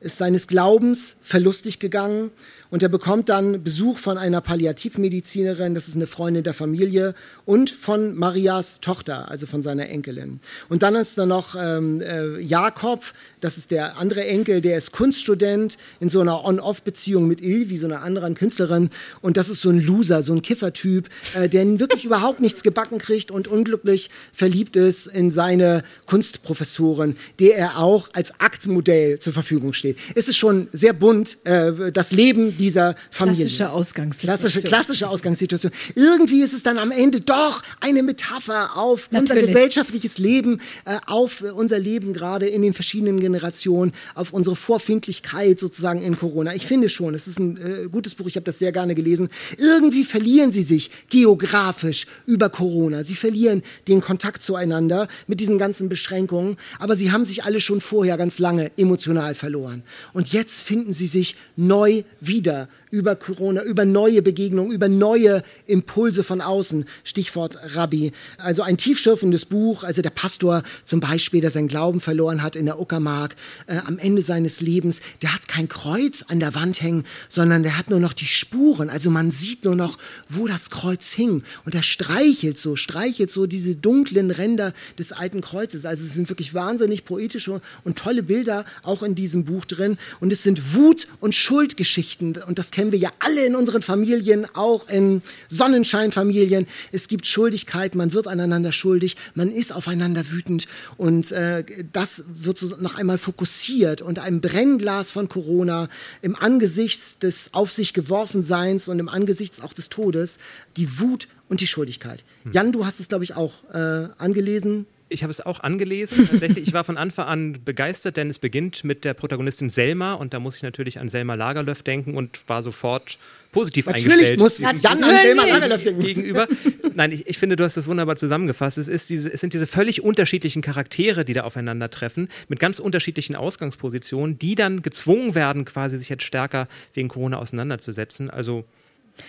ist seines Glaubens verlustig gegangen und er bekommt dann Besuch von einer Palliativmedizinerin, das ist eine Freundin der Familie, und von Marias Tochter, also von seiner Enkelin. Und dann ist da noch ähm, äh, Jakob, das ist der andere Enkel, der ist Kunststudent in so einer On-Off-Beziehung mit Ilvi, so einer anderen Künstlerin. Und das ist so ein Loser, so ein Kiffertyp, äh, der wirklich überhaupt nichts gebacken kriegt und unglücklich verliebt ist in seine Kunstprofessorin, der er auch als Aktmodell zur Verfügung steht. Es ist schon sehr bunt, äh, das Leben dieser Familie. Klassische Ausgangssituation. Klassische, klassische Ausgangssituation. Irgendwie ist es dann am Ende doch eine Metapher auf unser Natürlich. gesellschaftliches Leben, äh, auf unser Leben gerade in den verschiedenen Generationen, auf unsere Vorfindlichkeit sozusagen in Corona. Ich finde schon, es ist ein äh, gutes Buch, ich habe das sehr gerne gelesen. Irgendwie verlieren sie sich geografisch über Corona. Sie verlieren den Kontakt zueinander mit diesen ganzen Beschränkungen, aber sie haben sich alle schon vorher ganz lange emotional verloren. Und jetzt finden sie sich neu wieder über Corona, über neue Begegnungen, über neue Impulse von außen. Stichwort Rabbi. Also ein tiefschürfendes Buch. Also der Pastor zum Beispiel, der seinen Glauben verloren hat in der Uckermark äh, am Ende seines Lebens, der hat kein Kreuz an der Wand hängen, sondern der hat nur noch die Spuren. Also man sieht nur noch, wo das Kreuz hing. Und er streichelt so, streichelt so diese dunklen Ränder des alten Kreuzes. Also es sind wirklich wahnsinnig poetische und tolle Bilder auch in diesem Buch drin. Und es sind Wut- und Schuldgeschichten. Und das kennen wir ja alle in unseren Familien, auch in Sonnenscheinfamilien. Es gibt Schuldigkeit, man wird aneinander schuldig, man ist aufeinander wütend und äh, das wird so noch einmal fokussiert unter einem Brennglas von Corona im Angesicht des auf sich geworfen Seins und im Angesicht auch des Todes die Wut und die Schuldigkeit. Jan, du hast es, glaube ich, auch äh, angelesen. Ich habe es auch angelesen. Tatsächlich, ich war von Anfang an begeistert, denn es beginnt mit der Protagonistin Selma und da muss ich natürlich an Selma Lagerlöf denken und war sofort positiv Natürlich eingestellt. muss Jan an Selma Lagerlöf denken. gegenüber. Nein, ich, ich finde, du hast das wunderbar zusammengefasst. Es, ist diese, es sind diese völlig unterschiedlichen Charaktere, die da aufeinandertreffen, mit ganz unterschiedlichen Ausgangspositionen, die dann gezwungen werden, quasi sich jetzt stärker wegen Corona auseinanderzusetzen. Also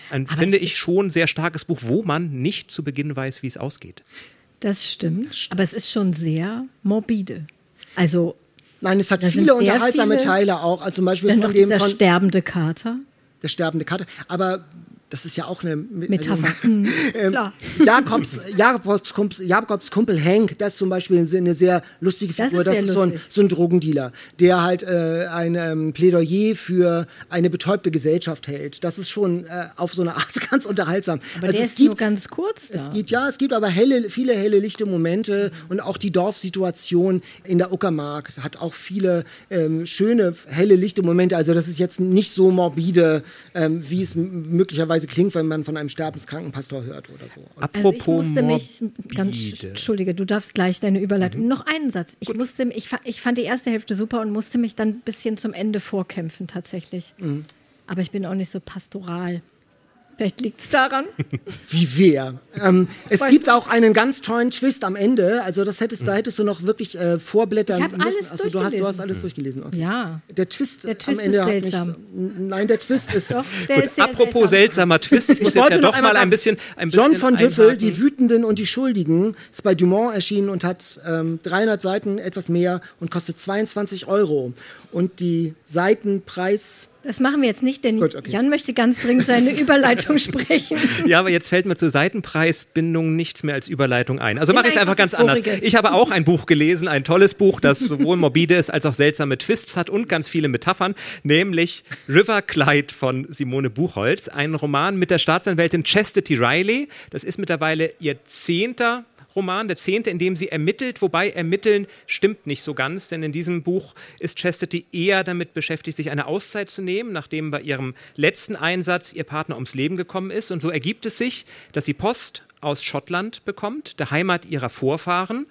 ein, finde ich, schon sehr starkes Buch, wo man nicht zu Beginn weiß, wie es ausgeht. Das stimmt, aber es ist schon sehr morbide. Also Nein, es hat viele unterhaltsame viele- Teile auch, also zum Beispiel von dem von sterbende Kater. der sterbende Kater. Aber das ist ja auch eine Metapher. Also, Hm, ähm. Jakobs, Jakobs, Kumpel, Jakobs Kumpel Hank, das ist zum Beispiel eine sehr lustige Das Figur. ist Das ist, so, ein, so ein Drogendealer, der halt äh, ein ähm, Plädoyer für eine betäubte Gesellschaft hält. Das ist schon äh, auf so eine Art ganz unterhaltsam. Aber also der es ist gibt, nur ganz kurz da. es gibt, ja, es gibt aber helle, viele helle, lichte Momente und auch die Dorfsituation in der Uckermark hat auch viele ähm, schöne, helle, lichte Momente. Also das ist jetzt nicht so morbide, ähm, wie es m- möglicherweise klingt, wenn man von einem sterbenskranken Pastor hört oder so. Also ich Apropos musste mich, ganz, entschuldige, du darfst gleich deine Überleitung. Noch einen Satz. Ich musste, ich, ich fand die erste Hälfte super und musste mich dann ein bisschen zum Ende vorkämpfen tatsächlich. Aber ich bin auch nicht so pastoral. Vielleicht liegt es daran. Wie wer? Ähm, es Weißt gibt du- auch einen ganz tollen Twist am Ende. Also das hättest, da hättest du noch wirklich äh, vorblättern Ich müssen. alles also du hast, du hast alles durchgelesen. Okay. Ja. Der Twist, Der Twist am Ende ist seltsam. mich. Nein, der Twist ist. Doch, der Gut, ist sehr apropos seltsam. seltsamer Twist, ich muss jetzt ja doch mal ein sagen, bisschen, ein bisschen John von Düffel. Die Wütenden und die Schuldigen, ist bei Dumont erschienen und hat ähm, 300 Seiten, etwas mehr und kostet 22 Euro. Und die Seitenpreis, Das machen wir jetzt nicht, denn Gut, okay. Jan möchte ganz dringend seine Überleitung sprechen. Ja, aber jetzt fällt mir zur Seitenpreisbindung nichts mehr als Überleitung ein. Also mache ich es einfach ganz anders. Ich habe auch ein Buch gelesen, ein tolles Buch, das sowohl morbide ist als auch seltsame Twists hat und ganz viele Metaphern, nämlich River Clyde von Simone Buchholz, ein Roman mit der Staatsanwältin Chastity Riley. Das ist mittlerweile ihr zehnter Roman, der zehnte, in dem sie ermittelt, wobei ermitteln stimmt nicht so ganz, denn in diesem Buch ist Chastity eher damit beschäftigt, sich eine Auszeit zu nehmen, nachdem bei ihrem letzten Einsatz ihr Partner ums Leben gekommen ist. Und so ergibt es sich, dass sie Post aus Schottland bekommt, der Heimat ihrer Vorfahren,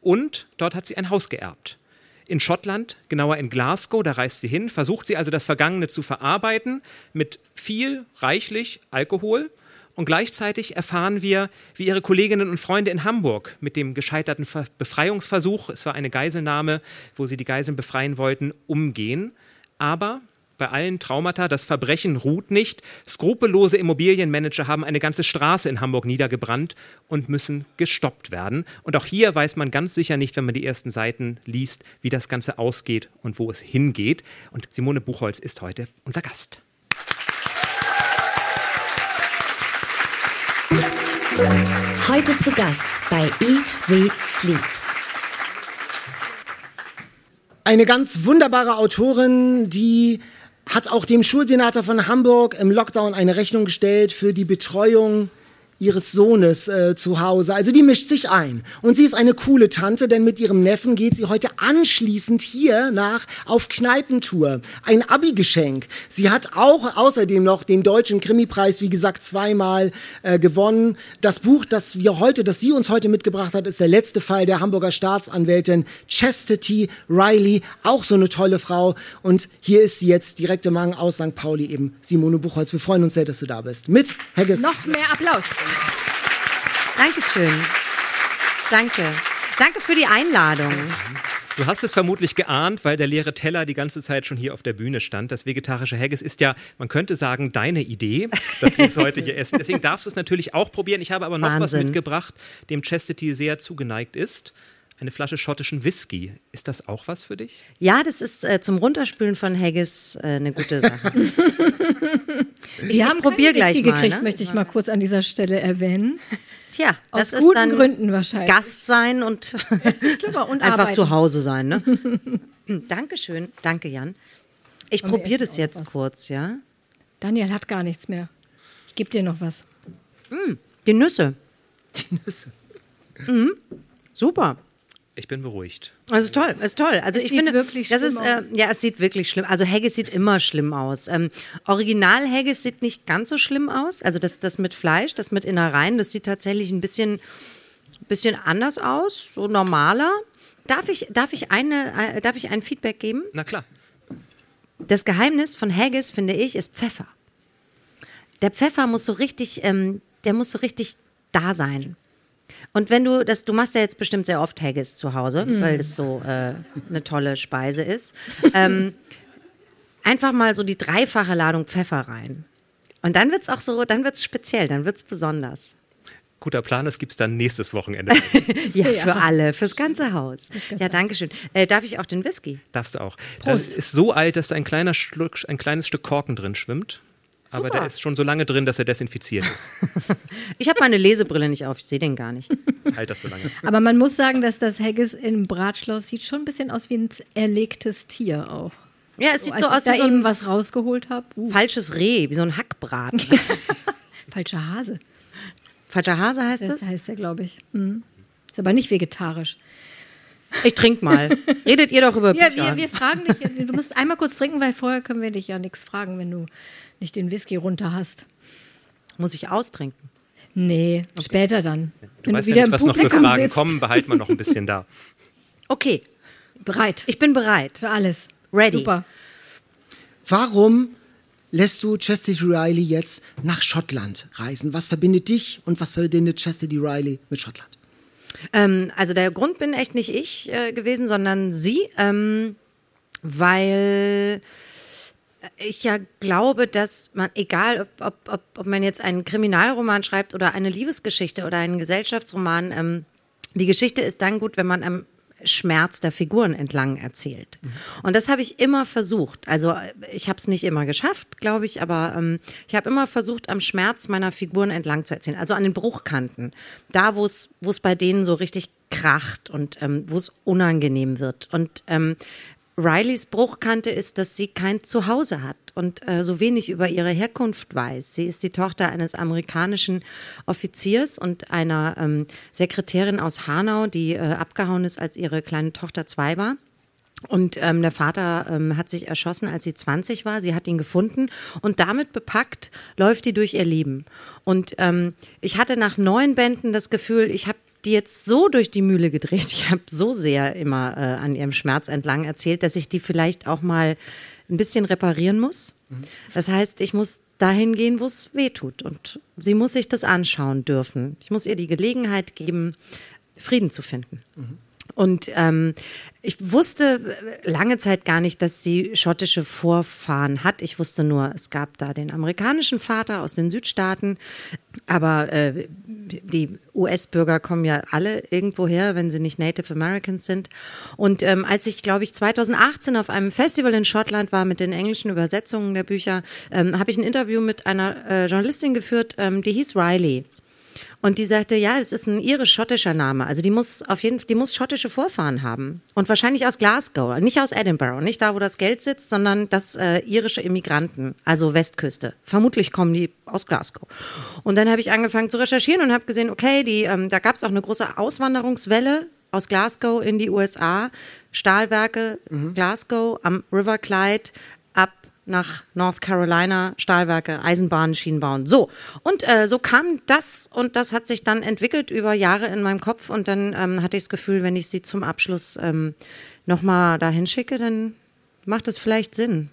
und dort hat sie ein Haus geerbt. In Schottland, genauer in Glasgow, da reist sie hin, versucht sie also das Vergangene zu verarbeiten mit viel, reichlich Alkohol. Und gleichzeitig erfahren wir, wie ihre Kolleginnen und Freunde in Hamburg mit dem gescheiterten Ver Befreiungsversuch, es war eine Geiselnahme, wo sie die Geiseln befreien wollten, umgehen. Aber bei allen Traumata, das Verbrechen ruht nicht. Skrupellose Immobilienmanager haben eine ganze Straße in Hamburg niedergebrannt und müssen gestoppt werden. Und auch hier weiß man ganz sicher nicht, wenn man die ersten Seiten liest, wie das Ganze ausgeht und wo es hingeht. Und Simone Buchholz ist heute unser Gast. Heute zu Gast bei Eat, Read, Sleep. eine ganz wunderbare Autorin, die hat auch dem Schulsenator von Hamburg im Lockdown eine Rechnung gestellt für die Betreuung ihres Sohnes äh, zu Hause. Also die mischt sich ein. Und sie ist eine coole Tante, denn mit ihrem Neffen geht sie heute anschließend hier nach auf Kneipentour. Ein Abi-Geschenk. Sie hat auch außerdem noch den deutschen Krimipreis, wie gesagt, zweimal äh, gewonnen. Das Buch, das wir heute, das sie uns heute mitgebracht hat, ist der letzte Fall der Hamburger Staatsanwältin Chastity Riley. Auch so eine tolle Frau. Und hier ist sie jetzt direkt im Mang aus St. Pauli eben, Simone Buchholz. Wir freuen uns sehr, dass du da bist. Mit Hegges. Noch mehr Applaus. Dankeschön. Danke. Danke für die Einladung. Du hast es vermutlich geahnt, weil der leere Teller die ganze Zeit schon hier auf der Bühne stand. Das vegetarische Haggis ist ja, man könnte sagen, deine Idee, dass wir es heute hier essen. Deswegen darfst du es natürlich auch probieren. Ich habe aber noch was Wahnsinn. mitgebracht, dem Chastity sehr zugeneigt ist. Eine Flasche schottischen Whisky. Ist das auch was für dich? Ja, das ist äh, zum Runterspülen von Haggis äh, eine gute Sache. Wir haben probier gleich Whisky mal, gekriegt, ne? möchte ich mal kurz an dieser Stelle erwähnen. Tja, Aus das ist guten dann Gründen wahrscheinlich. Gast sein und und einfach arbeiten. zu Hause sein. Ne? Hm, Dankeschön. Danke, Jan. Ich probiere das jetzt was? kurz, ja? Daniel hat gar nichts mehr. Ich gebe dir noch was. Die Nüsse. Die Nüsse. Super. Ich bin beruhigt. Also toll, ist toll. Also Es ich sieht finde, wirklich das ist schlimm äh, ja, es sieht wirklich schlimm. Also Haggis sieht immer schlimm aus. Ähm, Original Haggis sieht nicht ganz so schlimm aus. Also das, das mit Fleisch, das mit Innereien, das sieht tatsächlich ein bisschen, bisschen anders aus, so normaler. Darf ich, darf ich eine, äh, darf ich ein Feedback geben? Na klar. Das Geheimnis von Haggis, finde ich, ist Pfeffer. Der Pfeffer muss so richtig, ähm, der muss so richtig da sein. Und wenn du das, du machst ja jetzt bestimmt sehr oft Haggis zu Hause, weil das so äh, eine tolle Speise ist. Ähm, einfach mal so die dreifache Ladung Pfeffer rein. Und dann wird's auch so, dann wird's speziell, dann wird's besonders. Guter Plan, das gibt es dann nächstes Wochenende. Ja, für alle, fürs ganze Haus. Ja, danke schön. Äh, darf ich auch den Whisky? Darfst du auch. Das ist so alt, dass ein, kleiner Schluck, ein kleines Stück Korken drin schwimmt. Aber Super. der ist schon so lange drin, dass er desinfiziert ist. Ich habe meine Lesebrille nicht auf, ich sehe den gar nicht. halt das so lange. Aber man muss sagen, dass das Haggis im Bratschloss sieht schon ein bisschen aus wie ein erlegtes Tier auch. Ja, es sieht so aus ich da wie so eben ein was rausgeholt habe. Uh, falsches Reh, wie so ein Hackbraten. falscher Hase. Falscher Hase heißt Das es? heißt er, glaube ich. Mhm. Ist aber nicht vegetarisch. Ich trink mal. Redet ihr doch über Ja, Bücher. wir, wir fragen dich. ja- Du musst einmal kurz trinken, weil vorher können wir dich ja nichts fragen, wenn du nicht den Whisky runter hast. Muss ich austrinken? Nee, später dann. Du wenn weißt du ja wieder nicht, was noch für Fragen sitzt. kommen, behalten wir noch ein bisschen da. Okay, Bereit ich bin bereit. für alles. Ready. Super. Warum lässt du Chastity Riley jetzt nach Schottland reisen? Was verbindet dich und was verbindet Chastity Riley mit Schottland? Ähm, also der Grund bin echt nicht ich äh, gewesen, sondern sie, ähm, weil ich ja glaube, dass man, egal ob, ob, ob, ob man jetzt einen Kriminalroman schreibt oder eine Liebesgeschichte oder einen Gesellschaftsroman, ähm, die Geschichte ist dann gut, wenn man am Schmerz der Figuren entlang erzählt. Und das habe ich immer versucht. Also ich habe es nicht immer geschafft, glaube ich, aber ähm, ich habe immer versucht, am Schmerz meiner Figuren entlang zu erzählen. Also an den Bruchkanten. Da, wo es wo es bei denen so richtig kracht und ähm, wo es unangenehm wird. Und ähm, Rileys Bruchkante ist, dass sie kein Zuhause hat und äh, so wenig über ihre Herkunft weiß. Sie ist die Tochter eines amerikanischen Offiziers und einer ähm, Sekretärin aus Hanau, die äh, abgehauen ist, als ihre kleine Tochter zwei war. Und ähm, der Vater ähm, hat sich erschossen, als sie 20 war. Sie hat ihn gefunden und damit bepackt läuft die durch ihr Leben. Und ähm, ich hatte nach neun Bänden das Gefühl, ich habe die jetzt so durch die Mühle gedreht. Ich habe so sehr immer äh, an ihrem Schmerz entlang erzählt, dass ich die vielleicht auch mal ein bisschen reparieren muss. Das heißt, ich muss dahin gehen, wo es weh tut. Und sie muss sich das anschauen dürfen. Ich muss ihr die Gelegenheit geben, Frieden zu finden. Und ähm, ich wusste lange Zeit gar nicht, dass sie schottische Vorfahren hat. Ich wusste nur, es gab da den amerikanischen Vater aus den Südstaaten. Aber äh, die US-Bürger kommen ja alle irgendwo her, wenn sie nicht Native Americans sind. Und ähm, als ich, glaube ich, 2018 auf einem Festival in Schottland war mit den englischen Übersetzungen der Bücher, ähm, habe ich ein Interview mit einer äh, Journalistin geführt, ähm, die hieß Riley. Und die sagte, ja, es ist ein irisch-schottischer Name. Also die muss auf jeden die muss schottische Vorfahren haben. Und wahrscheinlich aus Glasgow, nicht aus Edinburgh, nicht da, wo das Geld sitzt, sondern das äh, irische Immigranten, also Westküste. Vermutlich kommen die aus Glasgow. Und dann habe ich angefangen zu recherchieren und habe gesehen, okay, die, ähm, da gab es auch eine große Auswanderungswelle aus Glasgow in die USA. Stahlwerke Glasgow am River Clyde nach North Carolina, Stahlwerke, Eisenbahnen, Schienenbauen. So, und äh, so kam das und das hat sich dann entwickelt über Jahre in meinem Kopf und dann ähm, hatte ich das Gefühl, wenn ich sie zum Abschluss ähm, nochmal dahin schicke, dann macht es vielleicht Sinn.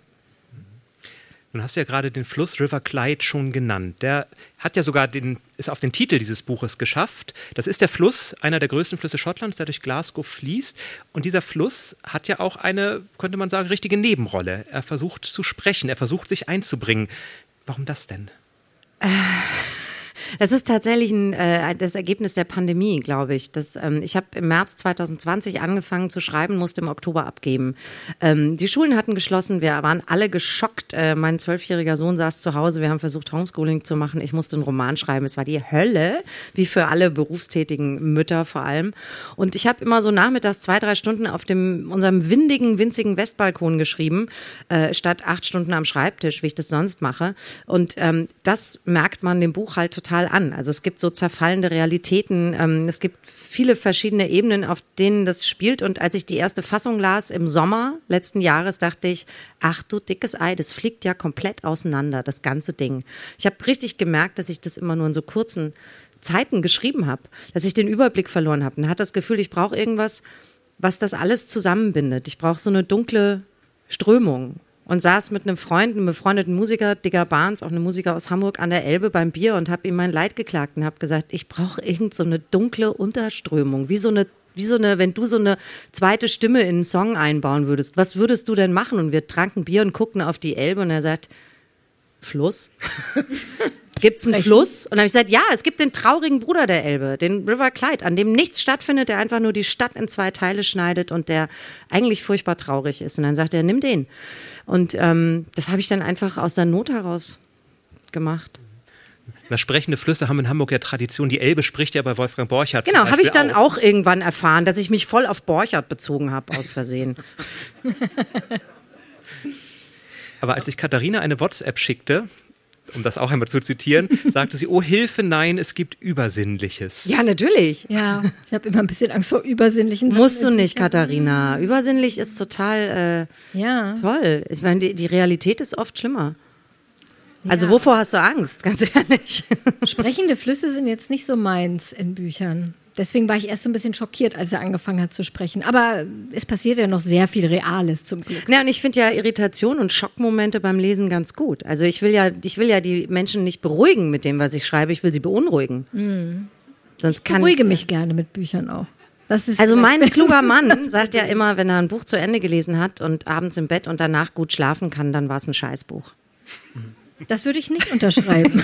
Nun hast du ja gerade den Fluss River Clyde schon genannt. Der hat ja sogar den, ist auf den Titel dieses Buches geschafft. Das ist der Fluss, einer der größten Flüsse Schottlands, der durch Glasgow fließt. Und dieser Fluss hat ja auch eine, könnte man sagen, richtige Nebenrolle. Er versucht zu sprechen, er versucht sich einzubringen. Warum das denn? Das ist tatsächlich ein, äh, das Ergebnis der Pandemie, glaube ich. Das, ähm, ich habe im März 2020 angefangen zu schreiben, musste im Oktober abgeben. Ähm, die Schulen hatten geschlossen, wir waren alle geschockt. Äh, mein zwölfjähriger Sohn saß zu Hause, wir haben versucht, Homeschooling zu machen. Ich musste einen Roman schreiben. Es war die Hölle, wie für alle berufstätigen Mütter vor allem. Und ich habe immer so nachmittags zwei, drei Stunden auf dem, unserem windigen, winzigen Westbalkon geschrieben, äh, statt acht Stunden am Schreibtisch, wie ich das sonst mache. Und ähm, das merkt man dem Buch halt total an. Also es gibt so zerfallende Realitäten. Ähm, es gibt viele verschiedene Ebenen, auf denen das spielt. Und als ich die erste Fassung las im Sommer letzten Jahres, dachte ich, ach du dickes Ei, das fliegt ja komplett auseinander, das ganze Ding. Ich habe richtig gemerkt, dass ich das immer nur in so kurzen Zeiten geschrieben habe, dass ich den Überblick verloren habe. Und hatte das Gefühl, ich brauche irgendwas, was das alles zusammenbindet. Ich brauche so eine dunkle Strömung und saß mit einem Freund, einem befreundeten Musiker, Digger Barnes, auch einem Musiker aus Hamburg, an der Elbe beim Bier und habe ihm mein Leid geklagt und habe gesagt, ich brauche irgend so eine dunkle Unterströmung, wie so eine wie so eine, wenn du so eine zweite Stimme in einen Song einbauen würdest, was würdest du denn machen? Und wir tranken Bier und guckten auf die Elbe und er sagt, Fluss? Gibt es einen Fluss? Und dann habe ich gesagt, ja, es gibt den traurigen Bruder der Elbe, den River Clyde, an dem nichts stattfindet, der einfach nur die Stadt in zwei Teile schneidet und der eigentlich furchtbar traurig ist. Und dann sagt er, nimm den. Und ähm, das habe ich dann einfach aus der Not heraus gemacht. Na, sprechende Flüsse haben in Hamburg ja Tradition. Die Elbe spricht ja bei Wolfgang Borchardt. Genau, habe ich dann auch. auch irgendwann erfahren, dass ich mich voll auf Borchardt bezogen habe, aus Versehen. Aber als ich Katharina eine WhatsApp schickte, um das auch einmal zu zitieren, sagte sie, oh Hilfe, nein, es gibt Übersinnliches. Ja, natürlich. Ja, ich habe immer ein bisschen Angst vor übersinnlichen Sachen. Musst du nicht, Katharina. Übersinnlich ist total äh, ja. toll. Ich meine, die, die Realität ist oft schlimmer. Also ja. wovor hast du Angst, ganz ehrlich? Sprechende Flüsse sind jetzt nicht so meins in Büchern. Deswegen war ich erst so ein bisschen schockiert, als er angefangen hat zu sprechen. Aber es passiert ja noch sehr viel Reales zum Glück. Ja, und ich finde ja Irritation und Schockmomente beim Lesen ganz gut. Also ich will ja, ich will ja die Menschen nicht beruhigen mit dem, was ich schreibe. Ich will sie beunruhigen. Mhm. Sonst ich kann beruhige ich, mich gerne mit Büchern auch. also mein kluger Mann sagt ja immer, wenn er ein Buch zu Ende gelesen hat und abends im Bett und danach gut schlafen kann, dann war es ein Scheißbuch. Mhm. Das würde ich nicht unterschreiben.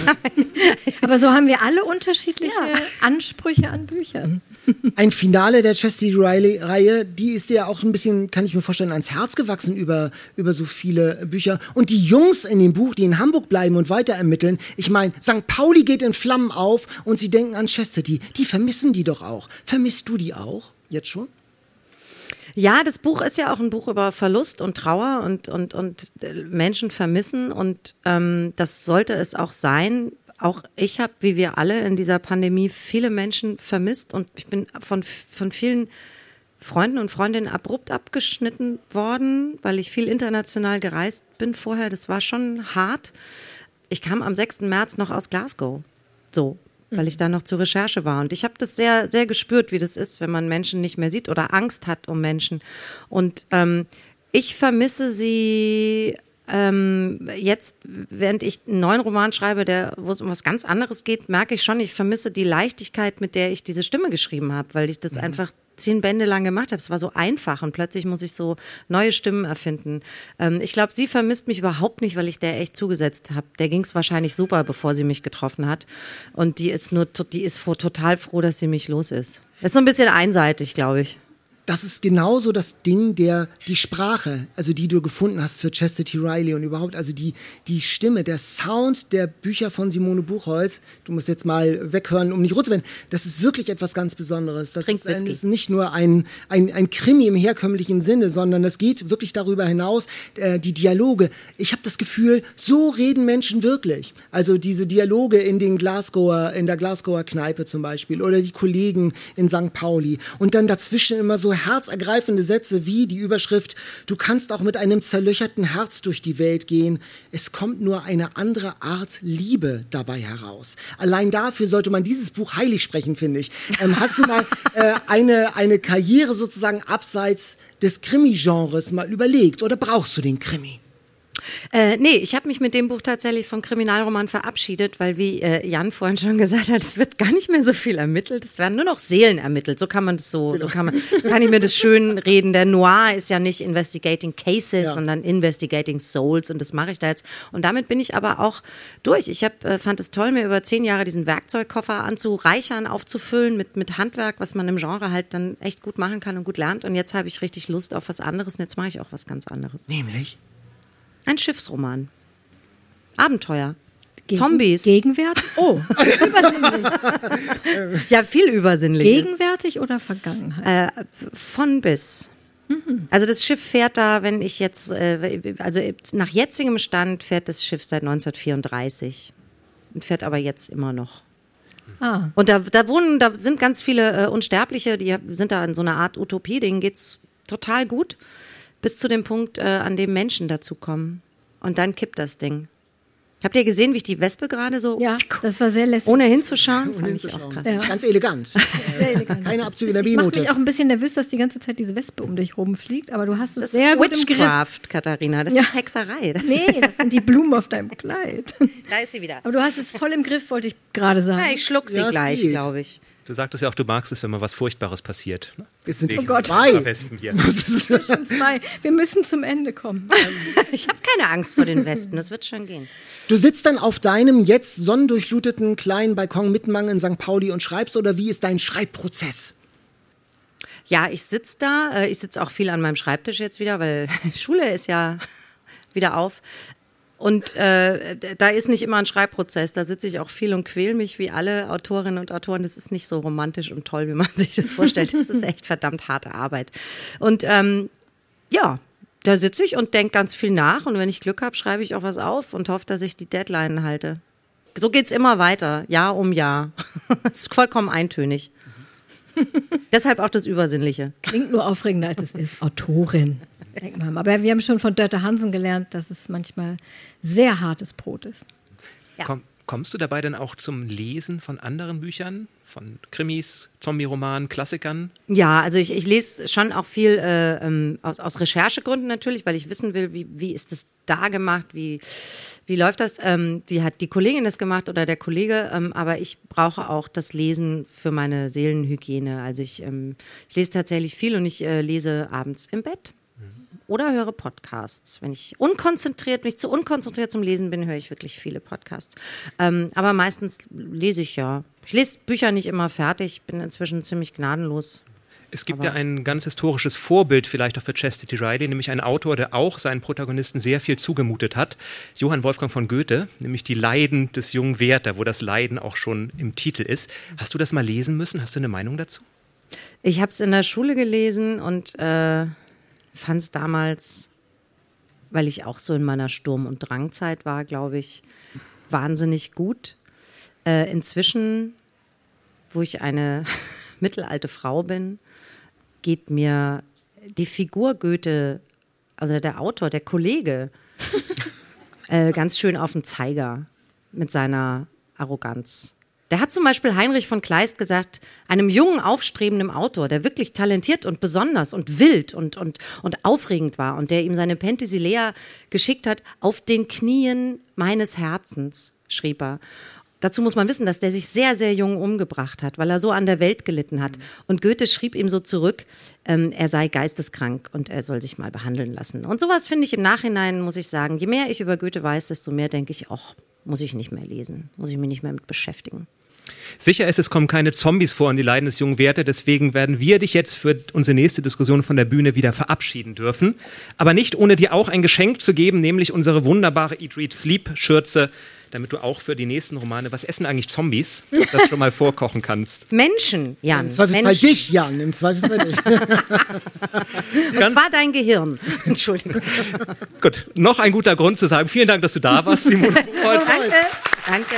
Aber so haben wir alle unterschiedliche ja. Ansprüche an Büchern. Ein Finale der Chesty Riley-Reihe, die ist ja auch ein bisschen, kann ich mir vorstellen, ans Herz gewachsen über, über so viele Bücher. Und die Jungs in dem Buch, die in Hamburg bleiben und weiter ermitteln, ich meine, St. Pauli geht in Flammen auf und sie denken an Chastity. Die vermissen die doch auch. Vermisst du die auch jetzt schon? Ja, das Buch ist ja auch ein Buch über Verlust und Trauer und, und, und Menschen vermissen und ähm, das sollte es auch sein. Auch ich habe, wie wir alle in dieser Pandemie, viele Menschen vermisst und ich bin von, von vielen Freunden und Freundinnen abrupt abgeschnitten worden, weil ich viel international gereist bin vorher. Das war schon hart. Ich kam am 6. März noch aus Glasgow. So, weil ich da noch zur Recherche war. Und ich habe das sehr, sehr gespürt, wie das ist, wenn man Menschen nicht mehr sieht oder Angst hat um Menschen. Und ähm, ich vermisse sie ähm, jetzt, während ich einen neuen Roman schreibe, der, wo es um was ganz anderes geht, merke ich schon, ich vermisse die Leichtigkeit, mit der ich diese Stimme geschrieben habe, weil ich das mhm. einfach zehn Bände lang gemacht habe. Es war so einfach und plötzlich muss ich so neue Stimmen erfinden. Ähm, ich glaube, sie vermisst mich überhaupt nicht, weil ich der echt zugesetzt habe. Der ging es wahrscheinlich super, bevor sie mich getroffen hat. Und die ist nur, die ist total froh, dass sie mich los ist. Das ist so ein bisschen einseitig, glaube ich das ist genauso das Ding der, die Sprache, also die du gefunden hast für Chastity Riley und überhaupt, also die, die Stimme, der Sound der Bücher von Simone Buchholz, du musst jetzt mal weghören, um nicht rot zu werden, das ist wirklich etwas ganz Besonderes. Das ist, ein, ist, nicht nur ein, ein, ein Krimi im herkömmlichen Sinne, sondern es geht wirklich darüber hinaus, äh, die Dialoge. Ich habe das Gefühl, so reden Menschen wirklich. Also diese Dialoge in den Glasgower, in der Glasgower Kneipe zum Beispiel oder die Kollegen in St. Pauli und dann dazwischen immer so herzergreifende Sätze wie die Überschrift Du kannst auch mit einem zerlöcherten Herz durch die Welt gehen. Es kommt nur eine andere Art Liebe dabei heraus. Allein dafür sollte man dieses Buch heilig sprechen, finde ich. Ähm, hast du mal äh, eine, eine Karriere sozusagen abseits des Krimi-Genres mal überlegt oder brauchst du den Krimi? Äh, nee, ich habe mich mit dem Buch tatsächlich vom Kriminalroman verabschiedet, weil wie äh, Jan vorhin schon gesagt hat, es wird gar nicht mehr so viel ermittelt, es werden nur noch Seelen ermittelt. So kann man das so, so kann man, kann ich mir das schön reden. Der Noir ist ja nicht Investigating Cases, Ja. sondern Investigating Souls und das mache ich da jetzt. Und damit bin ich aber auch durch. Ich hab, äh, fand es toll, mir über zehn Jahre diesen Werkzeugkoffer anzureichern, aufzufüllen mit, mit Handwerk, was man im Genre halt dann echt gut machen kann und gut lernt. Und jetzt habe ich richtig Lust auf was anderes und jetzt mache ich auch was ganz anderes. Nämlich? Ein Schiffsroman. Abenteuer. Gegen- Zombies. Gegenwärtig? Oh, übersinnlich. ja, viel übersinnliches. Gegenwärtig oder Vergangenheit? Von bis. Also das Schiff fährt da, wenn ich jetzt, äh, also nach jetzigem Stand fährt das Schiff seit 1934. Und fährt aber jetzt immer noch. ah, Und da, da wohnen, da sind ganz viele äh, Unsterbliche, die sind da in so einer Art Utopie, denen geht's total gut, bis zu dem Punkt, äh, an dem Menschen dazukommen. Und dann kippt das Ding. Habt ihr gesehen, wie ich die Wespe gerade so, ja, das war sehr lässig. ohne hinzuschauen? Fand ich auch Hinzuschauen. krass. Ja. Ganz elegant. Sehr elegant. Keine Abzüge in der Ich B-Note. mich auch ein bisschen nervös, dass die ganze Zeit diese Wespe um dich rumfliegt, aber du hast es Das sehr ist gut im Griff. Witchcraft, Katharina. Das Ja. ist Hexerei. Das Nee, das sind die Blumen auf deinem Kleid. Da ist sie wieder. Aber du hast es voll im Griff, wollte ich gerade sagen. Ja, ich schluck sie Ja, es gleich, glaube ich. Du sagtest ja auch, du magst es, wenn mal was Furchtbares passiert. ne? Es sind Wegen Gott. zwei. Wespen hier. Zwischen zwei. Wir müssen zum Ende kommen. Ich habe keine Angst vor den Wespen, das wird schon gehen. Du sitzt dann auf deinem jetzt sonnendurchfluteten kleinen Balkon Mittenmann in St. Pauli und schreibst oder wie ist dein Schreibprozess? Ja, ich sitze da. äh, Ich sitze auch viel an meinem Schreibtisch jetzt wieder, weil Schule ist ja wieder auf. Und äh, da ist nicht immer ein Schreibprozess. Da sitze ich auch viel und quäl mich wie alle Autorinnen und Autoren. Das ist nicht so romantisch und toll, wie man sich das vorstellt. Das ist echt verdammt harte Arbeit. Und ähm, ja, da sitze ich und denke ganz viel nach. Und wenn ich Glück habe, schreibe ich auch was auf und hoffe, dass ich die Deadline halte. So geht's immer weiter, Jahr um Jahr. Das ist vollkommen eintönig. Deshalb auch das Übersinnliche. Klingt nur aufregender, als es ist. Autorin. Denkt man. Aber wir haben schon von Dörte Hansen gelernt, dass es manchmal sehr hartes Brot ist. Ja. Komm, kommst du dabei denn auch zum Lesen von anderen Büchern? Von Krimis, Zombie-Romanen, Klassikern? Ja, also ich, ich lese schon auch viel äh, ähm, aus, aus Recherchegründen natürlich, weil ich wissen will, wie, wie ist das da gemacht, wie, wie läuft das, ähm, wie hat die Kollegin das gemacht oder der Kollege, ähm, aber ich brauche auch das Lesen für meine Seelenhygiene. Also ich, ähm, ich lese tatsächlich viel und ich äh, lese abends im Bett. Oder höre Podcasts. Wenn ich unkonzentriert, wenn ich zu unkonzentriert zum Lesen bin, höre ich wirklich viele Podcasts. Ähm, aber meistens lese ich ja. Ich lese Bücher nicht immer fertig, bin inzwischen ziemlich gnadenlos. Es gibt ja ein ganz historisches Vorbild vielleicht auch für Chastity Riley, nämlich ein Autor, der auch seinen Protagonisten sehr viel zugemutet hat. Johann Wolfgang von Goethe, nämlich die Leiden des jungen Werther, wo das Leiden auch schon im Titel ist. Hast du das mal lesen müssen? Hast du eine Meinung dazu? Ich habe es in der Schule gelesen und äh, fand es damals, weil ich auch so in meiner Sturm- und Drangzeit war, glaube ich, wahnsinnig gut. Äh, inzwischen, wo ich eine mittelalte Frau bin, geht mir die Figur Goethe, also der Autor, der Kollege, äh, ganz schön auf den Zeiger mit seiner Arroganz. Der hat zum Beispiel Heinrich von Kleist gesagt, einem jungen, aufstrebenden Autor, der wirklich talentiert und besonders und wild und, und, und aufregend war und der ihm seine Penthesilea geschickt hat, auf den Knien meines Herzens, schrieb er. Dazu muss man wissen, dass der sich sehr, sehr jung umgebracht hat, weil er so an der Welt gelitten hat. Und Goethe schrieb ihm so zurück, ähm, er sei geisteskrank und er soll sich mal behandeln lassen. Und sowas finde ich im Nachhinein, muss ich sagen, je mehr ich über Goethe weiß, desto mehr denke ich, ach, muss ich nicht mehr lesen, muss ich mich nicht mehr mit beschäftigen. Sicher ist, es kommen keine Zombies vor in die Leiden des jungen Werther, deswegen werden wir dich jetzt für unsere nächste Diskussion von der Bühne wieder verabschieden dürfen. Aber nicht ohne dir auch ein Geschenk zu geben, nämlich unsere wunderbare Eat, Read, Sleep Schürze, damit du auch für die nächsten Romane, was essen eigentlich Zombies, das schon mal vorkochen kannst. Menschen, Jan. Im Zweifelsfall Menschen. dich, Jan. Im Zweifelsfall dich. Und zwar dein Gehirn. Entschuldigung. Gut, noch ein guter Grund zu sagen, vielen Dank, dass du da warst, Simone. Danke, danke.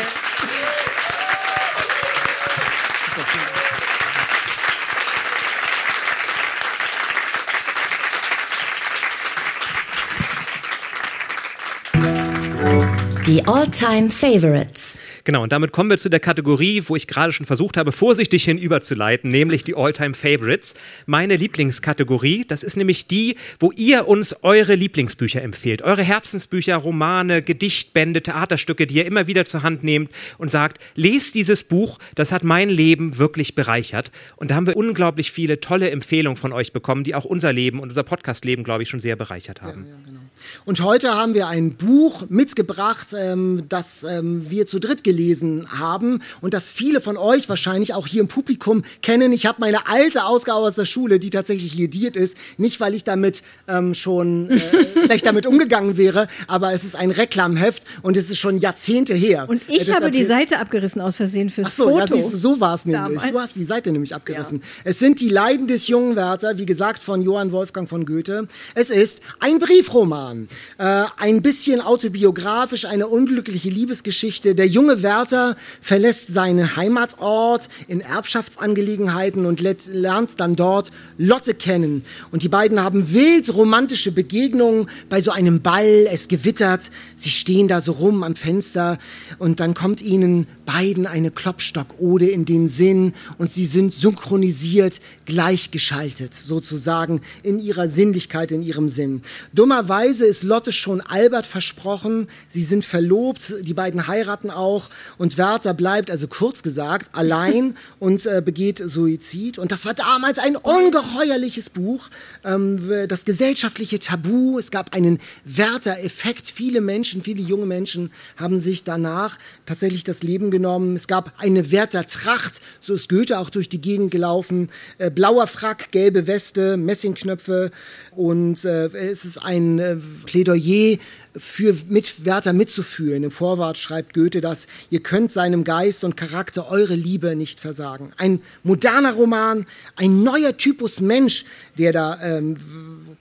Die All-Time Favorites. Genau, und damit kommen wir zu der Kategorie, wo ich gerade schon versucht habe, vorsichtig hinüberzuleiten, nämlich die All-Time Favorites. Meine Lieblingskategorie, das ist nämlich die, wo ihr uns eure Lieblingsbücher empfehlt. Eure Herzensbücher, Romane, Gedichtbände, Theaterstücke, die ihr immer wieder zur Hand nehmt und sagt, lest dieses Buch, das hat mein Leben wirklich bereichert. Und da haben wir unglaublich viele tolle Empfehlungen von euch bekommen, die auch unser Leben und unser Podcast-Leben, glaube ich, schon sehr bereichert haben. Ja, genau. Und heute haben wir ein Buch mitgebracht, ähm, das ähm, wir zu dritt gelesen haben und das viele von euch wahrscheinlich auch hier im Publikum kennen. Ich habe meine alte Ausgabe aus der Schule, die tatsächlich lediert ist, nicht weil ich damit ähm, schon äh, schlecht damit umgegangen wäre, aber es ist ein Reklamheft und es ist schon Jahrzehnte her. Und ich Äh, habe die Seite abgerissen aus Versehen fürs Ach so, Foto. ja, siehst du, so war es nämlich. Du hast die Seite nämlich abgerissen. Es sind die Leiden des jungen Werther, wie gesagt, von Johann Wolfgang von Goethe. Es ist ein Briefroman, äh, ein bisschen autobiografisch, eine unglückliche Liebesgeschichte. Der junge Werther verlässt seinen Heimatort in Erbschaftsangelegenheiten und lernt dann dort Lotte kennen. Und die beiden haben wild romantische Begegnungen bei so einem Ball. Es gewittert. Sie stehen da so rum am Fenster und dann kommt ihnen beiden eine Klopstock-Ode in den Sinn und sie sind synchronisiert, gleichgeschaltet sozusagen in ihrer Sinnlichkeit, in ihrem Sinn. Dummerweise ist Lotte schon Albert versprochen. Sie sind verlobt, die beiden heiraten auch und Werther bleibt, also kurz gesagt, allein und äh, begeht Suizid. Und das war damals ein ungeheuerliches Buch, ähm, das gesellschaftliche Tabu. Es gab einen Werther-Effekt. Viele Menschen, viele junge Menschen haben sich danach tatsächlich das Leben genommen. Es gab eine Werther-Tracht, so ist Goethe auch durch die Gegend gelaufen. Äh, blauer Frack, gelbe Weste, Messingknöpfe und äh, es ist ein äh, Plädoyer für mit Werther mitzuführen. Im Vorwort schreibt Goethe das, ihr könnt seinem Geist und Charakter eure Liebe nicht versagen. Ein moderner Roman, ein neuer Typus Mensch, der da ähm,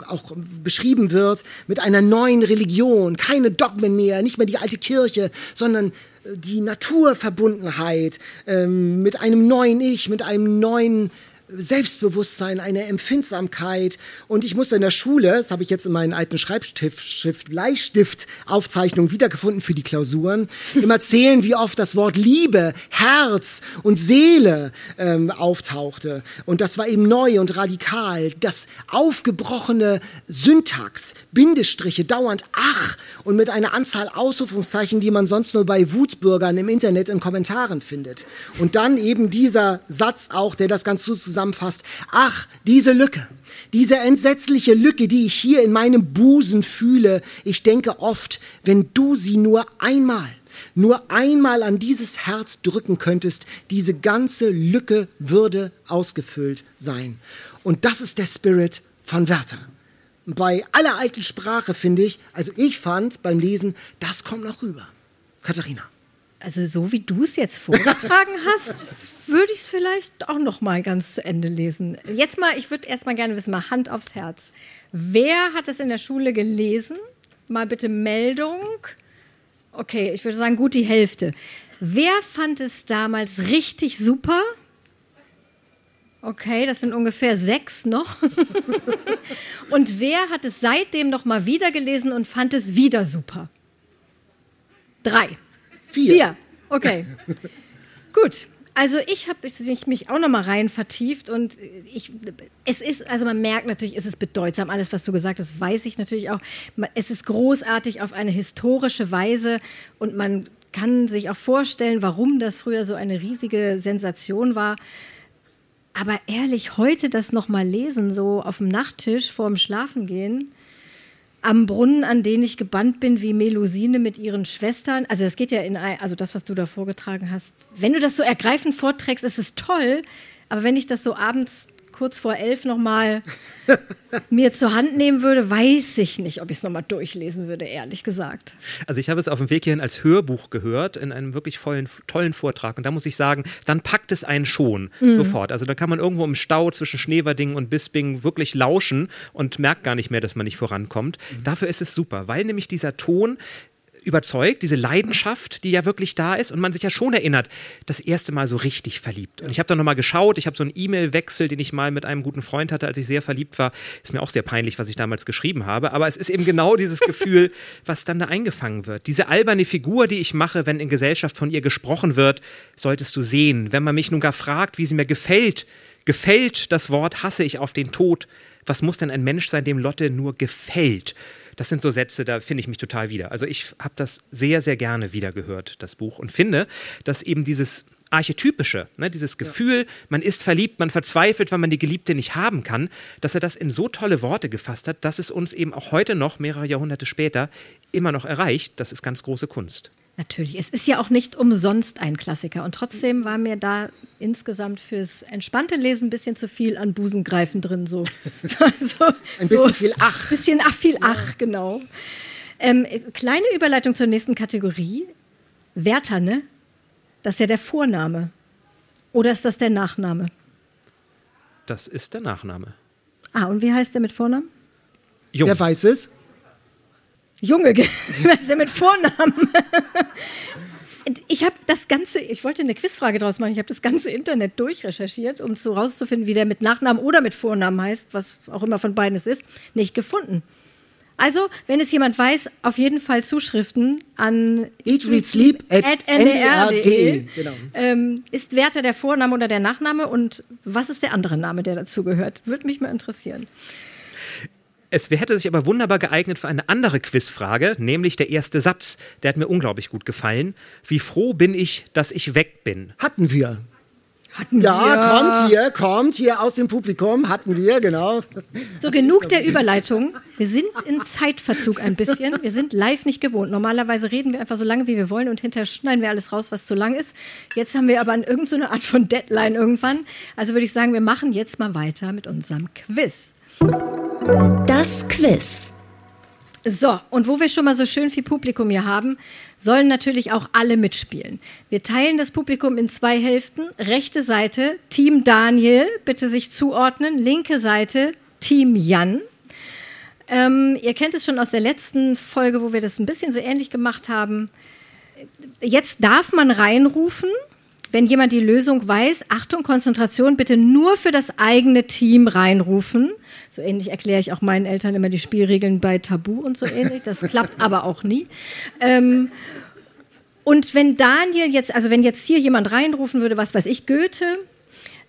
auch beschrieben wird, mit einer neuen Religion, keine Dogmen mehr, nicht mehr die alte Kirche, sondern äh, die Naturverbundenheit, ähm, mit einem neuen Ich, mit einem neuen Selbstbewusstsein, eine Empfindsamkeit. Und ich musste in der Schule, das habe ich jetzt in meinen alten Schreibstift, Bleistift-Aufzeichnungen wiedergefunden für die Klausuren, immer zählen, wie oft das Wort Liebe, Herz und Seele ähm, auftauchte. Und das war eben neu und radikal. Das aufgebrochene Syntax, Bindestriche, dauernd ach und mit einer Anzahl Ausrufungszeichen, die man sonst nur bei Wutbürgern im Internet in Kommentaren findet. Und dann eben dieser Satz auch, der das ganz gut zusammenfasst. Ach, diese Lücke. Diese entsetzliche Lücke, die ich hier in meinem Busen fühle. Ich denke oft, wenn du sie nur einmal nur einmal an dieses Herz drücken könntest, diese ganze Lücke würde ausgefüllt sein. Und das ist der Spirit von Werther. Bei aller alten Sprache finde ich, also ich fand beim Lesen, das kommt noch rüber. Katharina. Also so wie du es jetzt vorgetragen hast, würde ich es vielleicht auch noch mal ganz zu Ende lesen. Jetzt mal, ich würde erst mal gerne wissen, mal Hand aufs Herz. Wer hat es in der Schule gelesen? Mal bitte Meldung. Okay, ich würde sagen gut die Hälfte. Wer fand es damals richtig super? Okay, das sind ungefähr sechs noch. und wer hat es seitdem noch mal wieder gelesen und fand es wieder super? Drei. Vier. Vier. Okay. Gut. Also ich habe mich, mich auch noch mal rein vertieft und ich, es ist, also man merkt natürlich, es ist bedeutsam, alles, was du gesagt hast, weiß ich natürlich auch. Es ist großartig auf eine historische Weise und man kann sich auch vorstellen, warum das früher so eine riesige Sensation war. Aber ehrlich, heute das noch mal lesen, so auf dem Nachttisch vorm Schlafengehen, am Brunnen, an den ich gebannt bin, wie Melusine mit ihren Schwestern. Also das geht ja in, also das, was du da vorgetragen hast. Wenn du das so ergreifend vorträgst, ist es toll. Aber wenn ich das so abends kurz vor elf noch mal mir zur Hand nehmen würde, weiß ich nicht, ob ich es noch mal durchlesen würde, ehrlich gesagt. Also ich habe es auf dem Weg hierhin als Hörbuch gehört, in einem wirklich vollen, tollen Vortrag. Und da muss ich sagen, dann packt es einen schon sofort. Also da kann man irgendwo im Stau zwischen Schneverdingen und Bisping wirklich lauschen und merkt gar nicht mehr, dass man nicht vorankommt. Dafür ist es super, weil nämlich dieser Ton überzeugt, diese Leidenschaft, die ja wirklich da ist und man sich ja schon erinnert, das erste Mal so richtig verliebt. Und ich habe dann nochmal geschaut, ich habe so einen E-Mail-Wechsel, den ich mal mit einem guten Freund hatte, als ich sehr verliebt war. Ist mir auch sehr peinlich, was ich damals geschrieben habe, aber es ist eben genau dieses Gefühl, was dann da eingefangen wird. Diese alberne Figur, die ich mache, wenn in Gesellschaft von ihr gesprochen wird, solltest du sehen. Wenn man mich nun gar fragt, wie sie mir gefällt, gefällt das Wort hasse ich auf den Tod. Was muss denn ein Mensch sein, dem Lotte nur gefällt? Das sind so Sätze, da finde ich mich total wieder. Also ich habe das sehr, sehr gerne wiedergehört, das Buch, und finde, dass eben dieses Archetypische, ne, dieses Gefühl, ja. man ist verliebt, man verzweifelt, weil man die Geliebte nicht haben kann, dass er das in so tolle Worte gefasst hat, dass es uns eben auch heute noch, mehrere Jahrhunderte später, immer noch erreicht. Das ist ganz große Kunst. Natürlich, es ist ja auch nicht umsonst ein Klassiker und trotzdem war mir da insgesamt fürs entspannte Lesen ein bisschen zu viel an Busengreifen drin. So. also, ein bisschen so, viel Ach. Ein bisschen Ach, viel Ach, genau. Ähm, kleine Überleitung zur nächsten Kategorie. Werther, ne? Das ist ja der Vorname. Oder ist das der Nachname? Das ist der Nachname. Ah, und wie heißt der mit Vornamen? Jung. Wer weiß es? Junge, was ist denn mit Vornamen? Ich habe das ganze, ich wollte eine Quizfrage draus machen, ich habe das ganze Internet durchrecherchiert, um so rauszufinden, wie der mit Nachnamen oder mit Vornamen heißt, was auch immer von beiden es ist, nicht gefunden. Also, wenn es jemand weiß, auf jeden Fall Zuschriften an Eat, Read, Sleep at, at ndr.de. Genau. Ähm, ist Werther der Vorname oder der Nachname und was ist der andere Name, der dazu gehört? Würde mich mal interessieren. Es hätte sich aber wunderbar geeignet für eine andere Quizfrage, nämlich der erste Satz. Der hat mir unglaublich gut gefallen. Wie froh bin ich, dass ich weg bin? Hatten wir. Hatten ja, wir. kommt hier, kommt hier aus dem Publikum. Hatten wir, genau. So, genug der Überleitung. Wir sind in Zeitverzug ein bisschen. Wir sind live nicht gewohnt. Normalerweise reden wir einfach so lange, wie wir wollen und hinterher schneiden wir alles raus, was zu lang ist. Jetzt haben wir aber an irgendeine Art von Deadline irgendwann. Also würde ich sagen, wir machen jetzt mal weiter mit unserem Quiz. Das Quiz. So, und wo wir schon mal so schön viel Publikum hier haben, sollen natürlich auch alle mitspielen. Wir teilen das Publikum in zwei Hälften. Rechte Seite Team Daniel, bitte sich zuordnen. Linke Seite Team Jan. Ähm, ihr kennt es schon aus der letzten Folge, wo wir das ein bisschen so ähnlich gemacht haben. Jetzt darf man reinrufen, wenn jemand die Lösung weiß. Achtung, Konzentration, bitte nur für das eigene Team reinrufen. So ähnlich erkläre ich auch meinen Eltern immer die Spielregeln bei Tabu und so ähnlich. Das klappt aber auch nie. Ähm, und wenn Daniel jetzt, also wenn jetzt hier jemand reinrufen würde, was weiß ich, Goethe,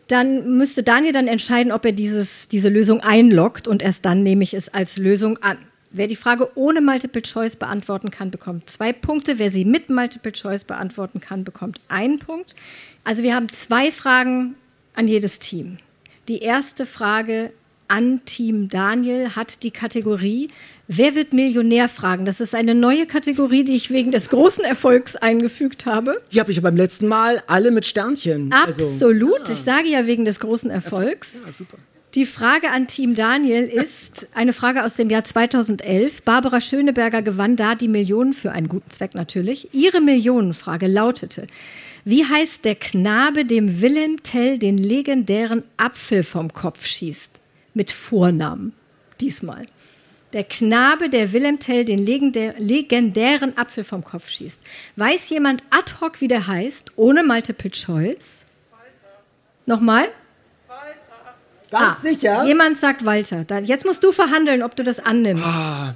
dann müsste Daniel dann entscheiden, ob er dieses, diese Lösung einloggt und erst dann nehme ich es als Lösung an. Wer die Frage ohne Multiple Choice beantworten kann, bekommt zwei Punkte. Wer sie mit Multiple Choice beantworten kann, bekommt einen Punkt. Also wir haben zwei Fragen an jedes Team. Die erste Frage an Team Daniel hat die Kategorie Wer wird Millionär fragen? Das ist eine neue Kategorie, die ich wegen des großen Erfolgs eingefügt habe. Die habe ich beim letzten Mal alle mit Sternchen. Also, Absolut. Also. Ich sage ja wegen des großen Erfolgs. Ja, super. Die Frage an Team Daniel ist eine Frage aus dem Jahr 2011. Barbara Schöneberger gewann da die Millionen für einen guten Zweck natürlich. Ihre Millionenfrage lautete: Wie heißt der Knabe, dem Wilhelm Tell den legendären Apfel vom Kopf schießt? Mit Vornamen. Diesmal. Der Knabe, der Willem Tell den legendären Apfel vom Kopf schießt. Weiß jemand ad hoc, wie der heißt, ohne Choice? Walter. Nochmal? Ganz ah, sicher? Jemand sagt Walter. Jetzt musst du verhandeln, ob du das annimmst. Ah,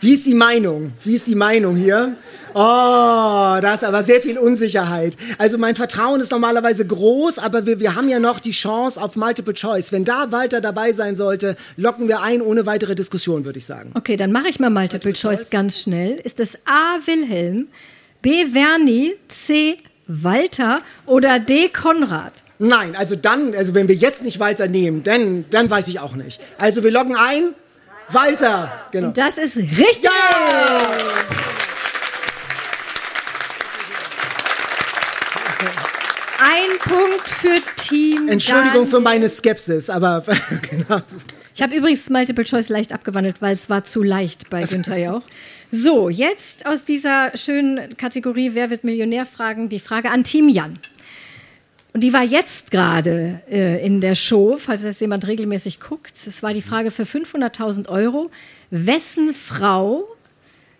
wie ist die Meinung? Wie ist die Meinung hier? Oh, da ist aber sehr viel Unsicherheit. Also mein Vertrauen ist normalerweise groß, aber wir, wir haben ja noch die Chance auf Multiple Choice. Wenn da Walter dabei sein sollte, locken wir ein ohne weitere Diskussion, würde ich sagen. Okay, dann mache ich mal Multiple, Multiple Choice, Choice ganz schnell. Ist es A. Wilhelm, B. Werni, C. Walter oder D. Konrad? Nein, also dann, also wenn wir jetzt nicht Walter nehmen, dann, dann weiß ich auch nicht. Also wir loggen ein. Walter, genau. Und das ist richtig. Ja! Ein Punkt für Team. Entschuldigung Daniel. für meine Skepsis, aber genau. Ich habe übrigens Multiple Choice leicht abgewandelt, weil es war zu leicht bei Günther Jauch. So, jetzt aus dieser schönen Kategorie Wer wird Millionär fragen die Frage an Team Jan. Und die war jetzt gerade äh, in der Show, falls jetzt jemand regelmäßig guckt. Es war die Frage für 500.000 Euro. Wessen Frau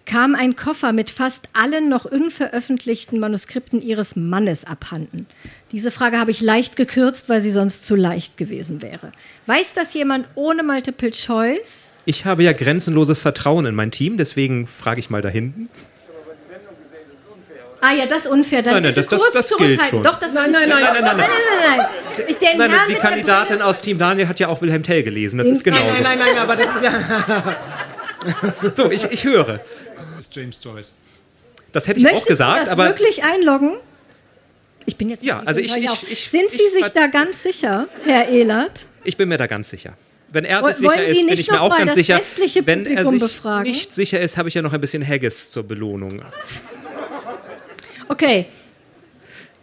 kam ein Koffer mit fast allen noch unveröffentlichten Manuskripten ihres Mannes abhanden? Diese Frage habe ich leicht gekürzt, weil sie sonst zu leicht gewesen wäre. Weiß das jemand ohne Multiple Choice? Ich habe ja grenzenloses Vertrauen in mein Team, deswegen frage ich mal da hinten. Ah ja, das ist unfair. Dann Nein, nein, das- das- kurz das gilt zurückhalten. schon. Doch, das Nein, ist nein, nein, nein, nein, nein, nein, nein, nein. Den Nein, Jan die Kandidatin aus Team Daniel hat ja auch Wilhelm Tell gelesen, das ist genau. Nein, nein, nein, nein, aber das ist ja. So, ich, ich höre. Das ist James Joyce. Das hätte ich Möchtest auch gesagt, du das aber wirklich einloggen? Ich bin jetzt Ja, also ich- ich- ich- Sind Sie ich- sich da ganz sicher, Herr Ehlert? ich bin mir da ganz sicher. Wenn er Wollen sich sicher Sie ist, bin nicht ich mir auch ganz sicher. Wenn er sich befragen? nicht sicher ist, habe ich ja noch ein bisschen Haggis zur Belohnung. Okay.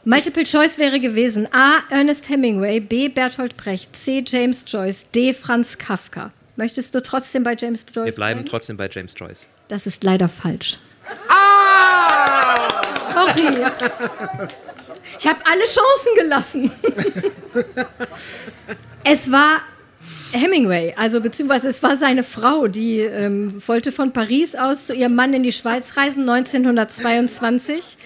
Multiple Choice wäre gewesen A. Ernest Hemingway, B. Bertolt Brecht, C. James Joyce, D. Franz Kafka. Möchtest du trotzdem bei James Joyce Wir bleiben bleiben? trotzdem bei James Joyce. Das ist leider falsch. Ah! Sorry. Ich habe alle Chancen gelassen. es war Hemingway, also beziehungsweise es war seine Frau, die ähm, wollte von Paris aus zu ihrem Mann in die Schweiz reisen, 1922.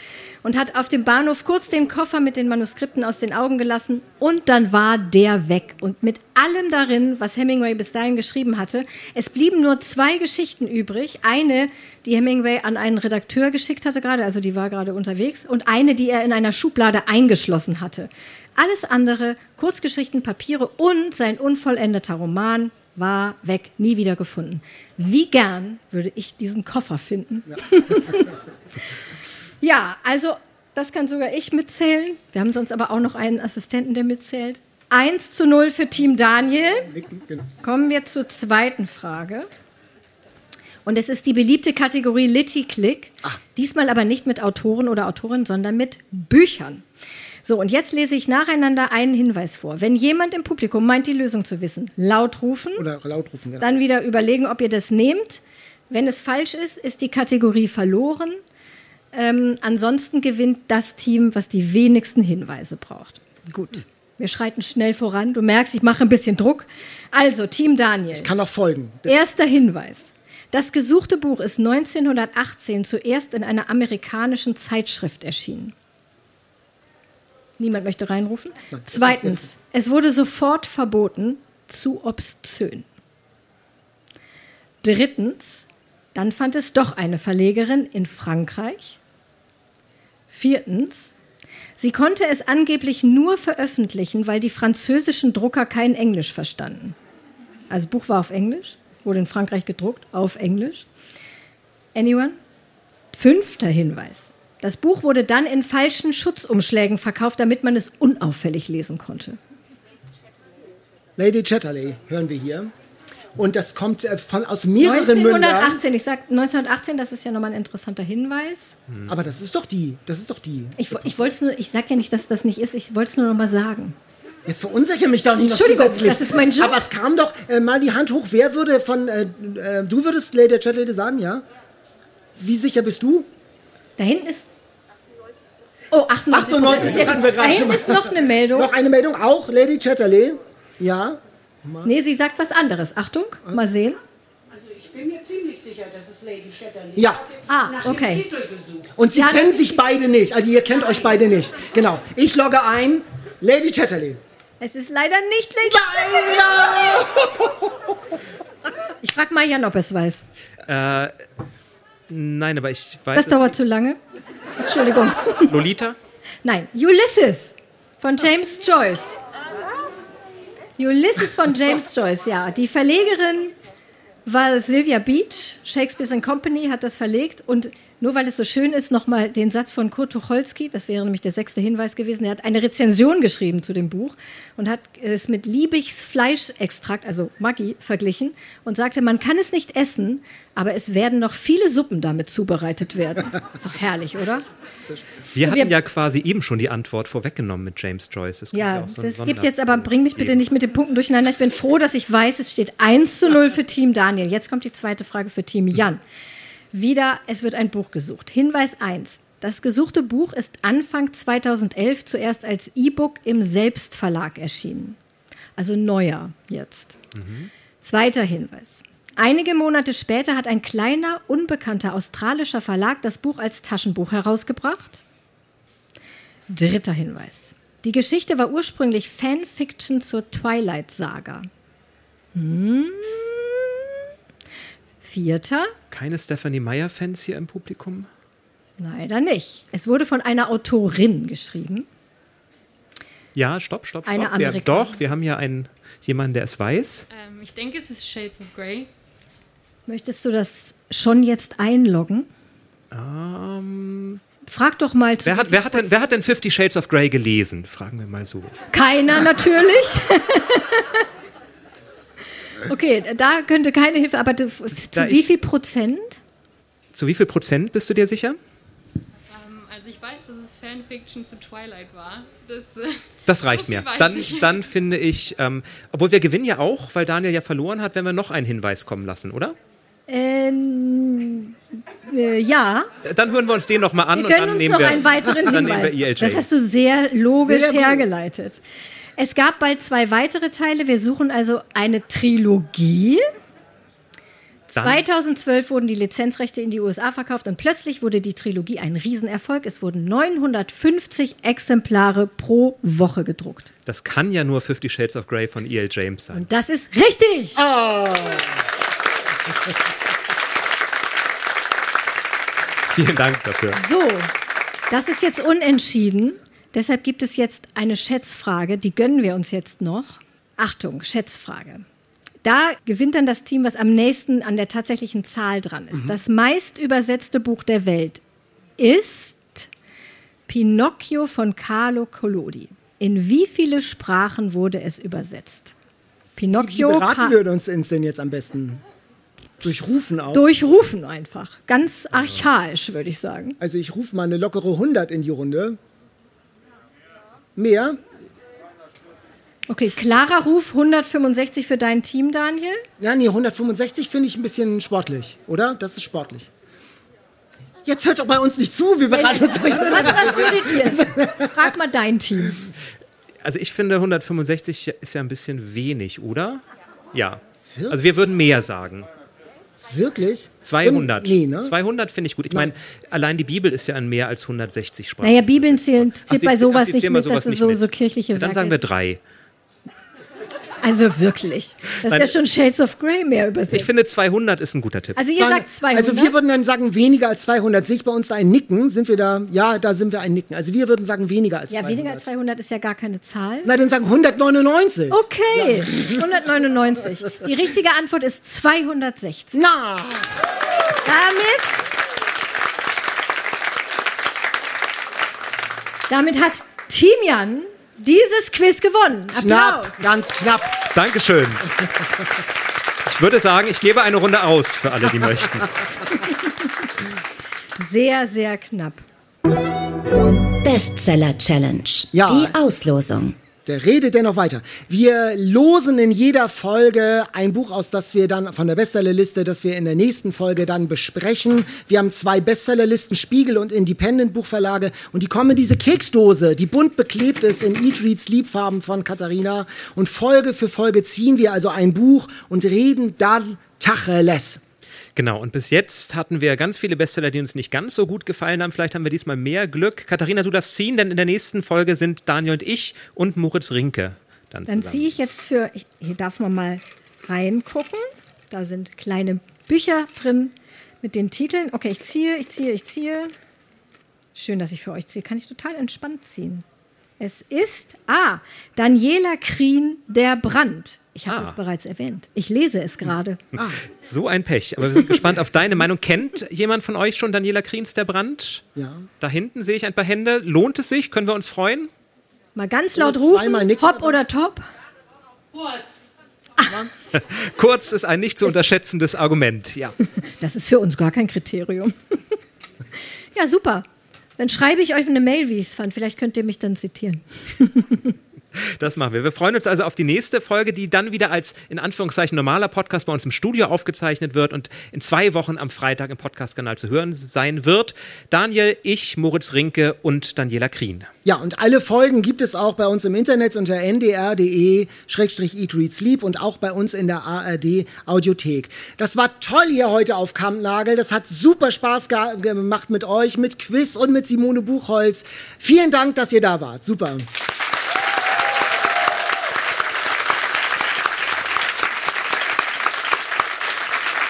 Und hat auf dem Bahnhof kurz den Koffer mit den Manuskripten aus den Augen gelassen und dann war der weg. Und mit allem darin, was Hemingway bis dahin geschrieben hatte, es blieben nur zwei Geschichten übrig. Eine, die Hemingway an einen Redakteur geschickt hatte gerade, also die war gerade unterwegs, und eine, die er in einer Schublade eingeschlossen hatte. Alles andere, Kurzgeschichten, Papiere und sein unvollendeter Roman war weg, nie wieder gefunden. Wie gern würde ich diesen Koffer finden? Ja, also das kann sogar ich mitzählen. Wir haben sonst aber auch noch einen Assistenten, der mitzählt. 1 zu 0 für Team Daniel. Kommen wir zur zweiten Frage. Und es ist die beliebte Kategorie Litty Click. Diesmal aber nicht mit Autoren oder Autorinnen, sondern mit Büchern. So, und jetzt lese ich nacheinander einen Hinweis vor. Wenn jemand im Publikum meint, die Lösung zu wissen, laut rufen, Oder laut rufen. Genau. dann wieder überlegen, ob ihr das nehmt. Wenn es falsch ist, ist die Kategorie verloren. Ähm, ansonsten gewinnt das Team, was die wenigsten Hinweise braucht. Gut. Wir schreiten schnell voran. Du merkst, ich mache ein bisschen Druck. Also, Team Daniel. Kann noch folgen. Erster Hinweis. Das gesuchte Buch ist 1918 zuerst in einer amerikanischen Zeitschrift erschienen. Niemand möchte reinrufen. Zweitens, es wurde sofort verboten, zu obszön. Drittens, dann fand es doch eine Verlegerin in Frankreich. Viertens, sie konnte es angeblich nur veröffentlichen, weil die französischen Drucker kein Englisch verstanden. Also Buch war auf Englisch, wurde in Frankreich gedruckt, auf Englisch. Anyone? Fünfter Hinweis. Das Buch wurde dann in falschen Schutzumschlägen verkauft, damit man es unauffällig lesen konnte. Lady Chatterley hören wir hier. Und das kommt äh, von, aus mehreren Mündern. 1918, ich sag 1918, das ist ja nochmal ein interessanter Hinweis. Aber das ist doch die. Das ist doch die. Ich, ich wollte nur, ich sag ja nicht, dass das nicht ist, ich wollte es nur noch mal sagen. Jetzt verunsichere mich doch nicht noch Entschuldigung, zusätzlich. das ist mein Job. Aber es kam doch äh, mal die Hand hoch. Wer würde von. Äh, äh, du würdest Lady Chatterley sagen, ja? Wie sicher bist du? Da hinten ist. Oh, 98. 98, das hatten wir gerade Da schon hinten mal. ist noch eine Meldung. Noch eine Meldung, auch Lady Chatterley. Ja. Nee, sie sagt was anderes. Achtung, mal sehen. Also ich bin mir ziemlich sicher, dass es Lady Chatterley Ja. Ah, nach okay. dem Titel gesucht. Und sie Ja, kennen sich beide nicht. Also ihr kennt euch beide nicht. Genau. Ich logge ein. Lady Chatterley. Es ist leider nicht Lady Ich frage mal Jan, ob er es weiß. Äh, nein, aber ich weiß. Das es dauert zu lange. Entschuldigung. nicht. Lolita? Nein, Ulysses von James Joyce. Ulysses von James Joyce, ja. Die Verlegerin war Sylvia Beach. Shakespeare's and Company hat das verlegt. Und nur weil es so schön ist, nochmal den Satz von Kurt Tucholsky, das wäre nämlich der sechste Hinweis gewesen. Er hat eine Rezension geschrieben zu dem Buch und hat es mit Liebigs Fleischextrakt, also Maggi, verglichen und sagte, man kann es nicht essen, aber es werden noch viele Suppen damit zubereitet werden. Ist doch herrlich, oder? Wir hatten Wir- ja quasi eben schon die Antwort vorweggenommen mit James Joyce. Gibt Ja, auch so das gibt jetzt aber, bring mich bitte nicht mit den Punkten durcheinander. Ich bin froh, dass ich weiß, es steht 1 zu 0 für Team Daniel. Jetzt kommt die zweite Frage für Team Jan. Wieder, es wird ein Buch gesucht. Hinweis 1. Das gesuchte Buch ist Anfang 2011 zuerst als E-Book im Selbstverlag erschienen. Also neuer jetzt. Zweiter Hinweis. Einige Monate später hat ein kleiner, unbekannter australischer Verlag das Buch als Taschenbuch herausgebracht. Dritter Hinweis. Die Geschichte war ursprünglich Fanfiction zur Twilight-Saga. Hm. Vierter. Keine Stephanie Meyer-Fans hier im Publikum? Leider nicht. Es wurde von einer Autorin geschrieben. Ja, stopp, stopp, stopp. Eine wir, doch, wir haben hier einen, jemanden, der es weiß. Ähm, ich denke, es ist Shades of Grey. Möchtest du das schon jetzt einloggen? Ähm, Frag doch mal zu. wer, hat, wer, hat denn, wer hat denn Fifty Shades of Grey gelesen? Fragen wir mal so. Keiner natürlich. okay, da könnte keine Hilfe, aber du, zu Da wie ich- viel Prozent? Zu wie viel Prozent bist du dir sicher? Ähm, also ich weiß, dass es Fanfiction zu Twilight war. Das, äh, Das reicht so mir. Dann, dann finde ich, ähm, obwohl wir gewinnen ja auch, weil Daniel ja verloren hat, wenn wir noch einen Hinweis kommen lassen, oder? Ähm, äh, ja, Dann hören wir uns den noch mal an wir und gönnen dann uns nehmen noch wir einen weiteren dann Hinweis. nehmen wir ELJ. Das hast du sehr logisch Sehr hergeleitet. Es gab bald zwei weitere Teile. Wir suchen also eine Trilogie. Dann- 2012 wurden die Lizenzrechte in die USA verkauft und plötzlich wurde die Trilogie ein Riesenerfolg. Es wurden 950 Exemplare pro Woche gedruckt. Das kann ja nur Fifty Shades of Grey von E.L. James sein. Und das ist richtig. Vielen Dank dafür. So, das ist jetzt unentschieden. Deshalb gibt es jetzt eine Schätzfrage, die gönnen wir uns jetzt noch. Achtung, Schätzfrage. Da gewinnt dann das Team, was am nächsten an der tatsächlichen Zahl dran ist. Das meist übersetzte Buch der Welt ist Pinocchio von Carlo Collodi. In wie viele Sprachen wurde es übersetzt? Wie Pinocchio beraten Ka- wir uns denn jetzt am besten? Durch Rufen auch. durchrufen einfach. Ganz archaisch, würde ich sagen. Also ich rufe mal eine lockere 100 in die Runde. Mehr? Okay, klarer Ruf 165 für dein Team, Daniel. Ja, nee, 165 finde ich ein bisschen sportlich, oder? Das ist sportlich. Jetzt hört doch bei uns nicht zu, wir beraten uns Was, was würdet ihr? Frag mal dein Team. Also ich finde 165 ist ja ein bisschen wenig, oder? Ja. Also wir würden mehr sagen. Wirklich? 200. Nee, ne? 200 finde ich gut. Ich meine, allein die Bibel ist ja in mehr als 160 Sprachen. Naja, Bibeln zählen, zählt bei sowas nicht mit, sowas das ist nicht so, mit. so kirchliche Ja, dann Werke. sagen wir drei. Also wirklich. Das Nein. ist ja schon Shades of Grey mehr übersetzt. Ich finde 200 ist ein guter Tipp. also ihr sagt 200. Also wir würden dann sagen weniger als 200. Sehe ich bei uns da ein Nicken? Sind wir da? Ja, da sind wir ein Nicken. Also wir würden sagen weniger als ja, 200. weniger als 200 ist ja gar keine Zahl. Na, dann sagen 199. Okay, 199. Die richtige Antwort ist 260. Na, Damit, damit hat Timian dieses Quiz gewonnen. Applaus. knapp, ganz knapp. Dankeschön. Ich würde sagen, ich gebe eine Runde aus für alle, die möchten. Sehr, sehr knapp. Bestseller Challenge. Ja. Die Auslosung. Der redet dennoch weiter. Wir losen in jeder Folge ein Buch aus, das wir dann von der Bestsellerliste, das wir in der nächsten Folge dann besprechen. Wir haben zwei Bestsellerlisten, Spiegel und Independent Buchverlage und die kommen in diese Keksdose, die bunt beklebt ist in Eat, Read, Sleep Farben von Katharina. Und Folge für Folge ziehen wir also ein Buch und reden dann Tacheles. Genau, und bis jetzt hatten wir ganz viele Bestseller, die uns nicht ganz so gut gefallen haben. Vielleicht haben wir diesmal mehr Glück. Katharina, du darfst ziehen, denn in der nächsten Folge sind Daniel und ich und Moritz Rinke dann Dann ziehe ich jetzt für, ich, hier darf man mal reingucken. Da sind kleine Bücher drin mit den Titeln. Okay, ich ziehe, ich ziehe, ich ziehe. Schön, dass ich für euch ziehe. Kann ich total entspannt ziehen. Es ist, ah, Daniela Krien, Der Brand. Ich habe Ah. es bereits erwähnt. Ich lese es gerade. So ein Pech. Aber wir sind gespannt auf deine Meinung. Kennt jemand von euch schon Daniela Kriens, der Brand? Ja. Da hinten sehe ich ein paar Hände. Lohnt es sich? Können wir uns freuen? Mal ganz laut rufen. nicken. Hopp oder top? Kurz ist ein nicht zu unterschätzendes Argument. Ja. Das ist für uns gar kein Kriterium. ja, super. Dann schreibe ich euch eine Mail, wie ich es fand. Vielleicht könnt ihr mich dann zitieren. Das machen wir. Wir freuen uns also auf die nächste Folge, die dann wieder als in Anführungszeichen normaler Podcast bei uns im Studio aufgezeichnet wird und in zwei Wochen am Freitag im Podcastkanal zu hören sein wird. Daniel, ich, Moritz Rinke und Daniela Krien. Ja, und alle Folgen gibt es auch bei uns im Internet unter ndr.de-eatreadsleep und auch bei uns in der ARD Audiothek. Das war toll hier heute auf Kampnagel. Das hat super Spaß gemacht mit euch, mit Quiz und mit Simone Buchholz. Vielen Dank, dass ihr da wart. Super.